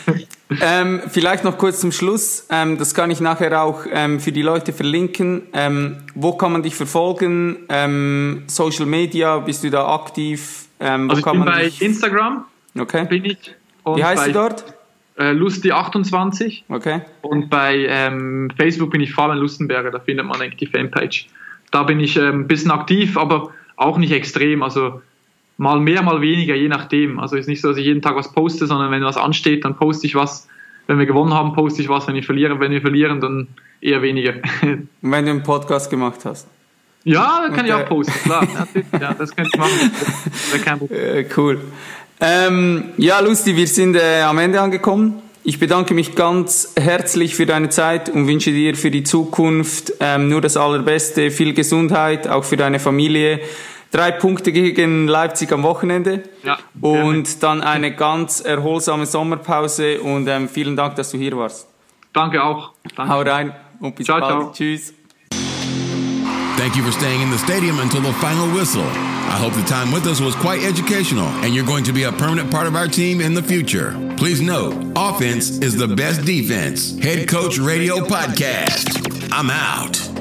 ähm, vielleicht noch kurz zum Schluss, ähm, das kann ich nachher auch ähm, für die Leute verlinken. Ähm, wo kann man dich verfolgen? Ähm, Social Media, bist du da aktiv? Ähm, also ich bin bei dich... Instagram. Okay. Bin ich. Wie heißt du dort? Äh, Lusti28. Okay. Und bei Facebook bin ich Fabian Lustenberger, da findet man eigentlich die Fanpage. Da bin ich ein bisschen aktiv, aber auch nicht extrem. Also mal mehr, mal weniger, je nachdem. Also ist nicht so, dass ich jeden Tag was poste, sondern wenn was ansteht, dann poste ich was. Wenn wir gewonnen haben, poste ich was. Wenn ich verliere, wenn wir verlieren, dann eher weniger. Und wenn du einen Podcast gemacht hast? Ja, dann kann okay. ich auch posten, klar. ja, das könnte ich machen. Äh, cool. Ähm, ja, Lusti, wir sind äh, am Ende angekommen. Ich bedanke mich ganz herzlich für deine Zeit und wünsche dir für die Zukunft ähm, nur das Allerbeste, viel Gesundheit, auch für deine Familie drei Punkte gegen Leipzig am Wochenende. Ja, und dann eine ganz erholsame Sommerpause und ähm, vielen Dank, dass du hier warst. Danke auch. Danke. Hau rein und bis ciao, bald. Ciao. Tschüss. Thank you for staying in the stadium until the final whistle. I hope the time with us was quite educational and you're going to be a permanent part of our team in the future. Please note, offense is the best defense. Head Coach Radio Podcast. I'm out.